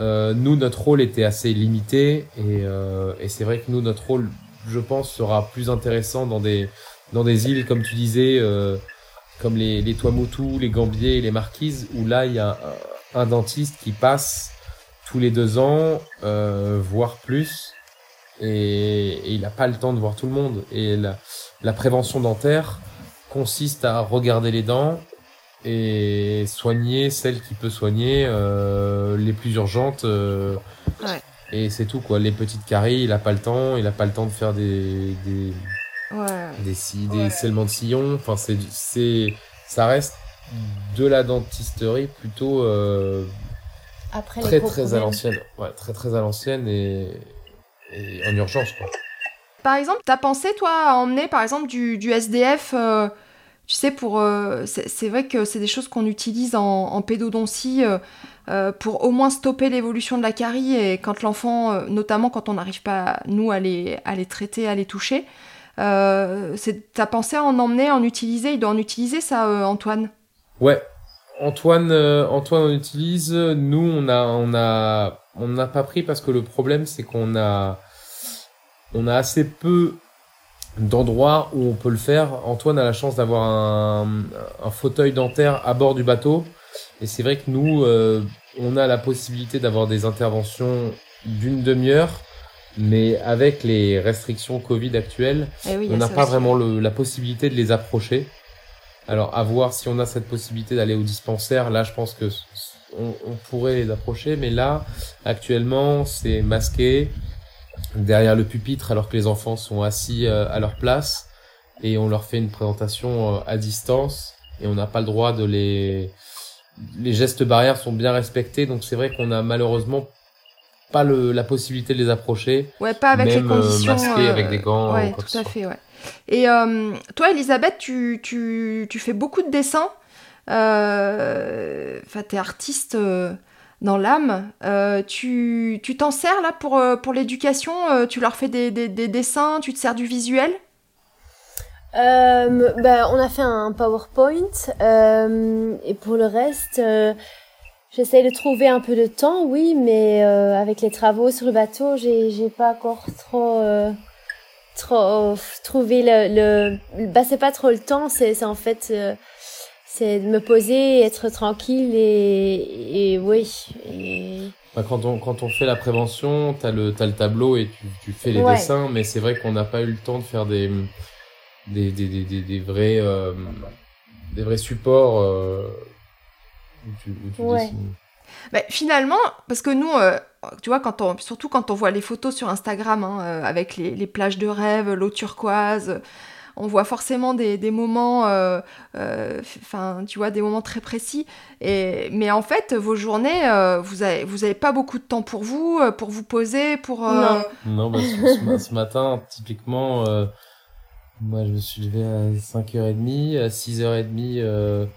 Euh, nous, notre rôle était assez limité et, euh, et c'est vrai que nous, notre rôle, je pense, sera plus intéressant dans des dans des îles, comme tu disais, euh, comme les, les Tuamotu, les Gambiers, les Marquises, où là, il y a un, un dentiste qui passe tous les deux ans, euh, voire plus, et, et il n'a pas le temps de voir tout le monde. Et la, la prévention dentaire consiste à regarder les dents et soigner celle qui peut soigner, euh, les plus urgentes. euh, Ouais. Et c'est tout quoi. Les petites caries, il a pas le temps, il a pas le temps de faire des des Ouais. des, des scellements de sillons. Enfin, c'est c'est ça reste de la dentisterie plutôt euh, Après les très gros très à l'ancienne. Ouais, très très à l'ancienne et, et en urgence quoi. Par exemple, t'as pensé, toi, à emmener, par exemple, du, du SDF euh, Tu sais, pour. euh, c'est vrai que c'est des choses qu'on utilise en, en pédodontie euh, euh, pour au moins stopper l'évolution de la carie et quand l'enfant, notamment quand on n'arrive pas, nous, à les, à les traiter, à les toucher. Euh, c'est- T'as pensé à en emmener, en utiliser? Il doit en utiliser, ça, euh, Antoine? Ouais, Antoine, euh, Antoine on utilise. Nous, on a, on a, on n'a pas pris parce que le problème, c'est qu'on a, on a assez peu d'endroits où on peut le faire. Antoine a la chance d'avoir un, un fauteuil dentaire à bord du bateau, et c'est vrai que nous, euh, on a la possibilité d'avoir des interventions d'une demi-heure, mais avec les restrictions Covid actuelles, Eh oui, on n'a pas aussi. vraiment le- la possibilité de les approcher. Alors, à voir si on a cette possibilité d'aller au dispensaire. Là, je pense que on, on pourrait les approcher, mais là, actuellement, c'est masqué derrière le pupitre, alors que les enfants sont assis euh, à leur place et on leur fait une présentation euh, à distance et on n'a pas le droit de les. Les gestes barrières sont bien respectés, donc c'est vrai qu'on a malheureusement pas le, la possibilité de les approcher. Ouais, pas avec Même, les euh, conditions. masqué avec des gants Ouais, tout à fait, ouais. Et euh, toi, Elisabeth, tu, tu, tu fais beaucoup de dessins. Euh, Enfin, t'es artiste euh, dans l'âme. Tu t'en sers là pour, pour l'éducation Tu leur fais des, des, des dessins Tu te sers du visuel? Euh, ben, on a fait un PowerPoint et pour le reste, j'essaie de trouver un peu de temps, oui, mais avec les travaux sur le bateau, j'ai pas encore trop trop trouvé le le bah c'est pas trop le temps, c'est c'est en fait euh, c'est de me poser, être tranquille et et oui et Bah, quand on quand on fait la prévention, t'as le t'as le tableau et tu, tu fais les Ouais. dessins, mais c'est vrai qu'on n'a pas eu le temps de faire des des des des, des, des vrais euh, des vrais supports euh, où tu, où tu Ouais. dessines. Bah, finalement, parce que nous, euh, tu vois, quand on, surtout quand on voit les photos sur Instagram hein, euh, avec les, les plages de rêve, l'eau turquoise, on voit forcément des, des moments, enfin, tu vois, des moments très précis. Et, mais en fait, vos journées, vous avez, vous avez pas beaucoup de temps pour vous, pour vous poser, pour. Non. Non, bah, ce, ce matin, typiquement, moi, je me suis levé à 5h30, à 6h30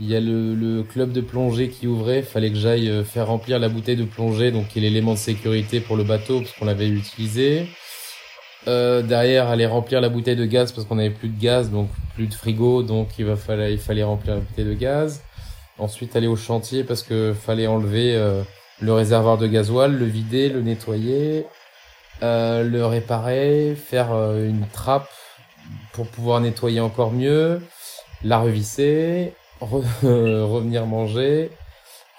il y a le, club de plongée qui ouvrait. Fallait que j'aille euh, faire remplir la bouteille de plongée, donc qui est l'élément de sécurité pour le bateau parce qu'on l'avait utilisé. Euh, derrière, aller remplir la bouteille de gaz parce qu'on n'avait plus de gaz, donc plus de frigo, donc il va falloir, il fallait remplir la bouteille de gaz. Ensuite, aller au chantier parce que fallait enlever euh, le réservoir de gasoil, le vider, le nettoyer, le réparer, faire une trappe pour pouvoir nettoyer encore mieux, la revisser, revenir manger,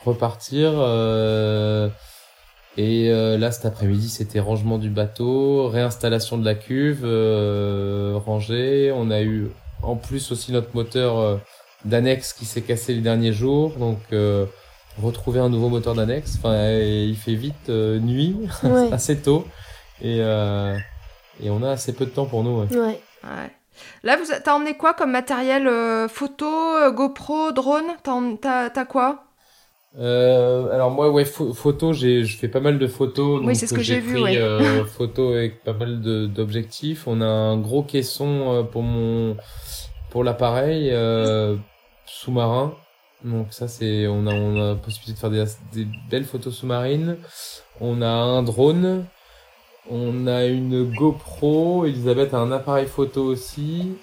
repartir. Euh, et euh, là, cet après-midi, c'était rangement du bateau, réinstallation de la cuve, euh, rangée. On a eu en plus aussi notre moteur d'annexe qui s'est cassé les derniers jours, donc retrouver un nouveau moteur d'annexe. Enfin, il fait vite nuit, Ouais. assez tôt, et et on a assez peu de temps pour nous. Ouais. Ouais. Ouais. Là, vous t'as emmené quoi comme matériel euh, photo, euh, GoPro, drone? T'as T'as quoi? Euh, alors moi, ouais, pho- photo, j'ai, je fais pas mal de photos. Oui, c'est ce que j'ai j'ai vu, pris, ouais. euh, photos avec pas mal de, d'objectifs. On a un gros caisson pour mon, pour l'appareil sous-marin. Donc ça, c'est, on a, on a la possibilité de faire des, des belles photos sous-marines. On a un drone. On a une GoPro. Elisabeth a un appareil photo aussi.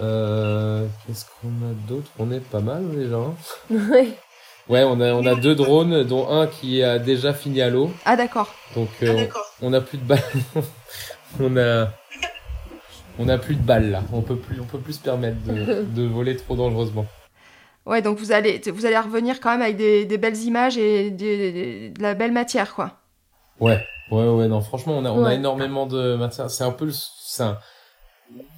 Euh, qu'est-ce qu'on a d'autre? On est pas mal déjà. hein. Ouais. Ouais, on a, on a deux drones, dont un qui a déjà fini à l'eau. Ah d'accord. Donc, Ah, euh, d'accord. on, on a plus de balles. on a, on a plus de balles là. On peut plus, on peut plus se permettre de, de voler trop dangereusement. Ouais, donc vous allez, vous allez revenir quand même avec des, des belles images et des- des- de la belle matière, quoi. Ouais, ouais, ouais. Non, franchement, on a, on a énormément de matière. C'est un peu, le- un-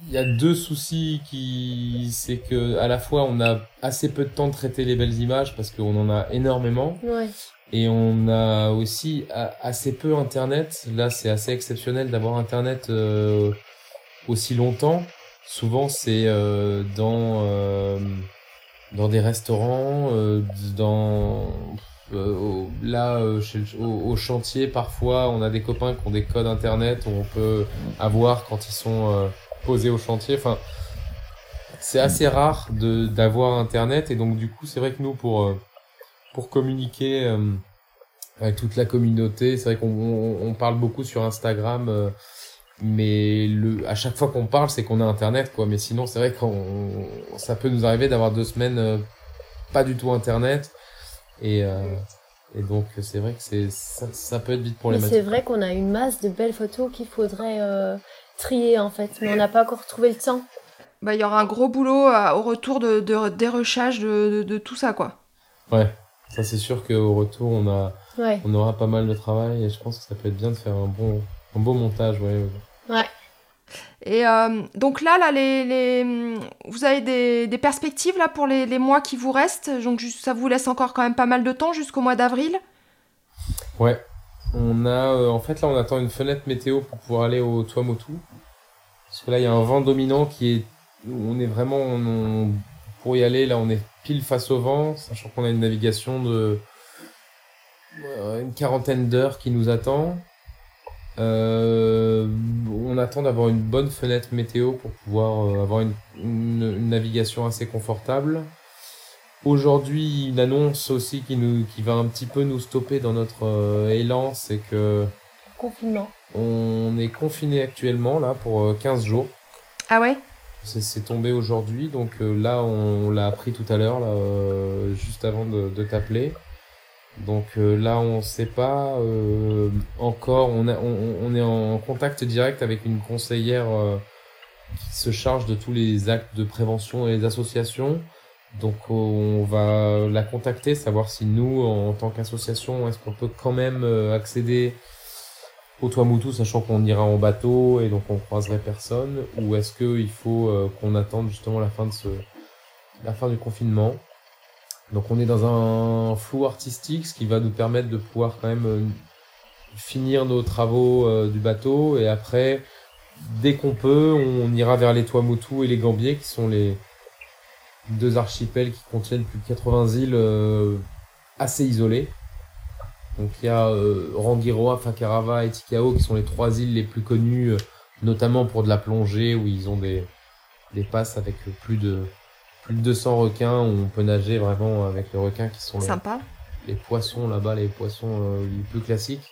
il y a deux soucis qui, c'est que à la fois on a assez peu de temps de traiter les belles images parce qu'on en a énormément. Ouais. Et on a aussi assez peu Internet. Là, c'est assez exceptionnel d'avoir Internet euh, aussi longtemps. Souvent, c'est euh, dans euh, dans des restaurants, euh, dans au- là euh, au, chantier. Parfois, on a des copains qui ont des codes Internet où on peut avoir quand ils sont euh, posés au chantier. Enfin, c'est assez rare de d'avoir Internet et donc du coup, c'est vrai que nous pour euh, pour communiquer euh, avec toute la communauté. C'est vrai qu'on on, parle beaucoup sur Instagram, euh, mais le, à chaque fois qu'on parle, c'est qu'on a Internet, quoi. Mais sinon, c'est vrai qu'on ça peut nous arriver d'avoir deux semaines euh, pas du tout Internet, et euh, et donc c'est vrai que c'est ça, ça peut être vite Mais problématique. c'est vrai qu'on a une masse de belles photos qu'il faudrait euh, trier en fait, mais on n'a pas encore trouvé le temps. Bah, il y aura un gros boulot euh, au retour de, de dérushage de, de, de tout ça, quoi. Ouais, ça c'est sûr qu'au retour, on a Ouais. on aura pas mal de travail, et je pense que ça peut être bien de faire un bon un beau montage, ouais. ouais. Et euh, donc là, là les, vous avez des, perspectives là pour les, mois qui vous restent? Donc ça vous laisse encore quand même pas mal de temps jusqu'au mois d'avril? Ouais. On a, euh, en fait, là, on attend une fenêtre météo pour pouvoir aller au Tuamotu. Parce que là, il y a un vent dominant qui est, on est vraiment, pour y aller, là, on est pile face au vent, sachant qu'on a une navigation de une quarantaine d'heures qui nous attend. Euh, on attend d'avoir une bonne fenêtre météo pour pouvoir euh, avoir une, une, une navigation assez confortable. Aujourd'hui, une annonce aussi qui nous, qui va un petit peu nous stopper dans notre euh, élan, c'est que Confinement. on est confiné actuellement là pour euh, 15 jours. Ah ouais? C'est- C'est tombé aujourd'hui, donc euh, là on l'a appris tout à l'heure, là, juste avant de, de t'appeler. Donc euh, là on sait pas euh, encore, on, a, on, est en contact direct avec une conseillère euh, qui se charge de tous les actes de prévention et les associations. Donc on va la contacter, savoir si nous, en tant qu'association, est-ce qu'on peut quand même accéder au Tuamotu, sachant qu'on ira en bateau et donc on croiserait personne, ou est-ce qu'il faut qu'on attende justement la fin de ce, la fin du confinement. Donc on est dans un flou artistique, ce qui va nous permettre de pouvoir quand même euh, finir nos travaux euh, du bateau et après dès qu'on peut, on ira vers les Tuamotu et les Gambiers, qui sont les deux archipels qui contiennent plus de 80 îles euh, assez isolées. Donc il y a Rangiroa, Fakarava et Tikao qui sont les trois îles les plus connues, notamment pour de la plongée, où ils ont des, des passes avec plus de, plus de 200 requins, où on peut nager vraiment avec les requins qui sont les, Sympa. les poissons là-bas, les poissons euh, les plus classiques.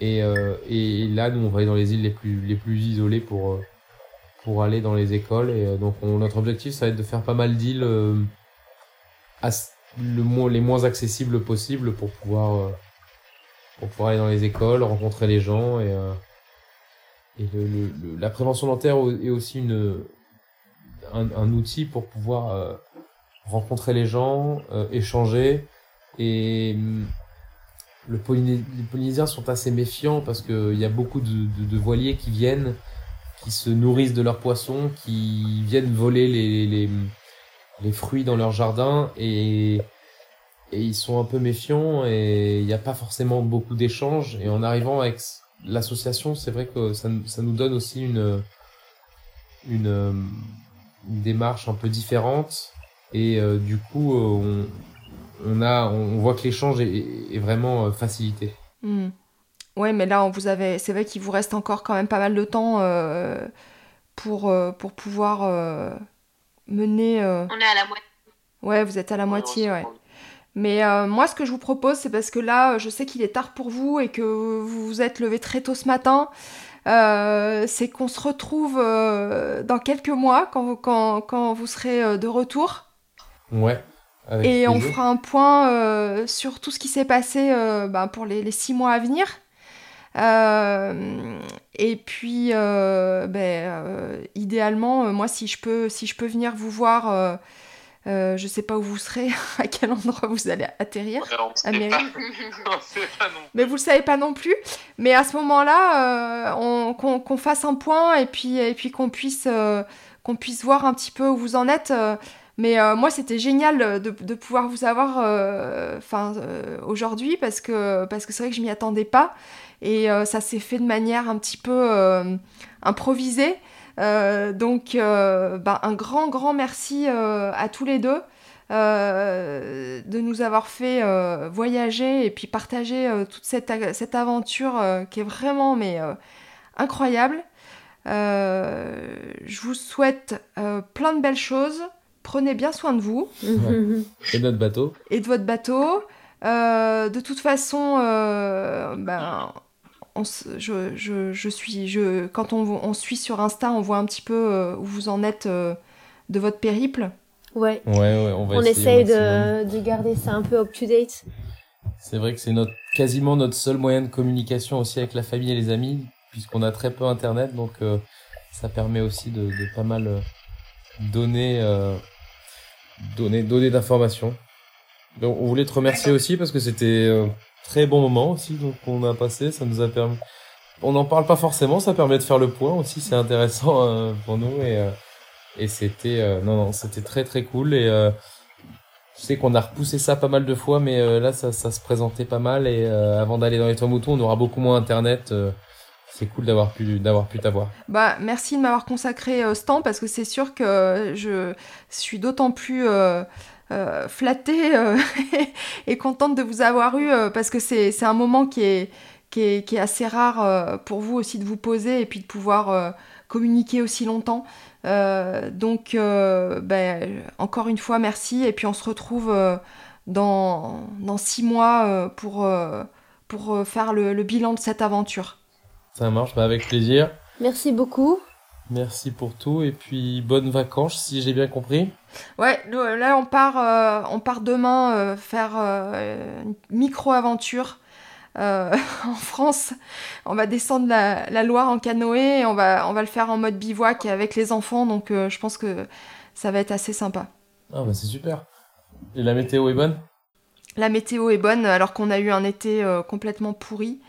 Et, euh, et là, nous, on va aller dans les îles les plus, les plus isolées pour, euh, pour aller dans les écoles. Et donc, on- notre objectif, ça va être de faire pas mal d'îles euh, le les moins accessibles possibles pour pouvoir, euh, pour pouvoir aller dans les écoles, rencontrer les gens. Et, euh, et le, le- le- la prévention dentaire est aussi une, un, outil pour pouvoir euh, rencontrer les gens, euh, échanger. Et Polyné- les Polynésiens sont assez méfiants parce qu'il y a beaucoup de, voiliers qui viennent, qui se nourrissent de leurs poissons, qui viennent voler les, les fruits dans leur jardin et, ils sont un peu méfiants et il n'y a pas forcément beaucoup d'échanges. Et en arrivant avec l'association, c'est vrai que ça, nous- donne aussi une, euh, une démarche un peu différente et euh, du coup euh, on, on a on voit que l'échange est, est vraiment euh, facilité. Hmm. Ouais, mais là, on vous avez... c'est vrai qu'il vous reste encore quand même pas mal de temps euh, pour, euh, pour pouvoir euh, mener. euh, On est à la moitié. Ouais, vous êtes à la moitié, ouais. Mais euh, moi, ce que je vous propose, c'est parce que là, je sais qu'il est tard pour vous et que vous vous êtes levé très tôt ce matin. Euh, c'est qu'on se retrouve euh, dans quelques mois quand vous, quand, quand vous serez euh, de retour. Ouais. Avec Et on fera un point sur tout ce qui s'est passé ben, pour les, les six mois à venir. Et puis, ben, idéalement, moi, si je peux, si je peux venir vous voir, euh, euh, je sais pas où vous serez, à quel endroit vous allez atterrir. Ouais, on sait Amérique. pas. on sait pas non. Mais vous le savez pas non plus. Mais à ce moment-là, euh, on- qu'on fasse un point et puis, et puis qu'on puisse, euh, qu'on puisse voir un petit peu où vous en êtes. euh. mais euh, moi, c'était génial de, de pouvoir vous avoir euh, enfin, euh, aujourd'hui parce que parce que c'est vrai que je m'y attendais pas. Et euh, ça s'est fait de manière un petit peu euh, improvisée. Euh, donc, euh, bah, un grand, grand merci euh, à tous les deux euh, de nous avoir fait euh, voyager et puis partager euh, toute cette, cette aventure euh, qui est vraiment mais, euh, incroyable. Euh, je vous souhaite euh, plein de belles choses. Prenez bien soin de vous Et notre bateau. et de votre bateau. Euh, de toute façon, euh, ben, on je, je, je suis, je, quand on, on suit sur Insta, on voit un petit peu euh, où vous en êtes euh, de votre périple. Ouais. Ouais, ouais, on va On essayer au essaye de, de garder ça un peu up to date. C'est vrai que c'est notre quasiment notre seul moyen de communication aussi avec la famille et les amis, puisqu'on a très peu internet, donc euh, ça permet aussi de, de pas mal euh, donner, euh, donner, donner d'informations. Donc, on voulait te remercier aussi parce que c'était très bon moment aussi donc qu'on a passé, ça nous a permis. On n'en parle pas forcément, ça permet de faire le point aussi, c'est intéressant euh, pour nous et euh, et c'était euh, non non c'était très très cool et euh, je sais qu'on a repoussé ça pas mal de fois, mais euh, là, ça, ça se présentait pas mal. Et euh, avant d'aller dans les Tuamotu, on aura beaucoup moins Internet. c'est cool d'avoir pu, d'avoir pu t'avoir. Bah, merci de m'avoir consacré euh, ce temps parce que c'est sûr que je suis d'autant plus euh, euh, flattée euh, et contente de vous avoir eu euh, parce que c'est c'est un moment qui est, qui est, qui est assez rare euh, pour vous aussi de vous poser et puis de pouvoir euh, communiquer aussi longtemps. Euh, donc, euh, ben, encore une fois, merci. Et puis, on se retrouve euh, dans, dans six mois euh, pour, euh, pour euh, faire le, le bilan de cette aventure. Ça marche, bah avec plaisir. Merci beaucoup. Merci pour tout et puis bonnes vacances si j'ai bien compris. Ouais, le- là on part, euh, on part demain euh, faire euh, une micro-aventure euh, en France. On va descendre la, la Loire en canoë et on va, on va le faire en mode bivouac et avec les enfants, donc euh, je pense que ça va être assez sympa. Ah bah c'est super. Et la météo est bonne? La météo est bonne alors qu'on a eu un été euh, complètement pourri.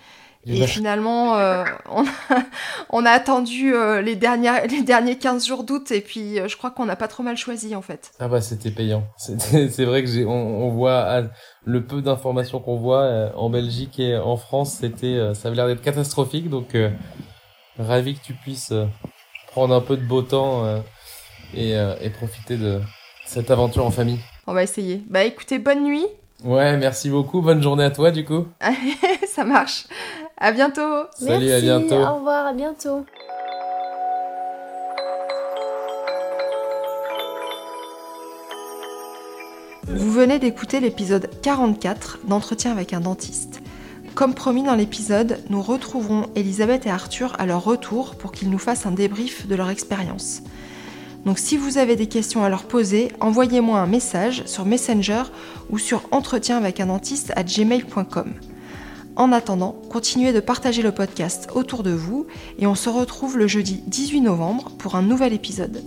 Et finalement, euh, on, a, on a attendu euh, les, dernières, les derniers 15 jours d'août et puis euh, je crois qu'on n'a pas trop mal choisi en fait. Ah bah c'était payant. C'est vrai que j'ai, on, on voit ah, le peu d'informations qu'on voit en Belgique et en France, c'était, ça avait l'air d'être catastrophique. Donc ravi que tu puisses prendre un peu de beau temps et, et profiter de cette aventure en famille. On va essayer. Bah écoutez, bonne nuit. Ouais, merci beaucoup. Bonne journée à toi du coup. Ça marche. À bientôt. Salut, Merci, à bientôt. Au revoir, à bientôt. Vous venez d'écouter l'épisode 44 d'Entretien avec un dentiste. Comme promis dans l'épisode, nous retrouverons Elisabeth et Arthur à leur retour pour qu'ils nous fassent un débrief de leur expérience. Donc si vous avez des questions à leur poser, envoyez-moi un message sur Messenger ou sur entretien avec un dentiste à gmail.com. En attendant, continuez de partager le podcast autour de vous et on se retrouve le jeudi 18 novembre pour un nouvel épisode.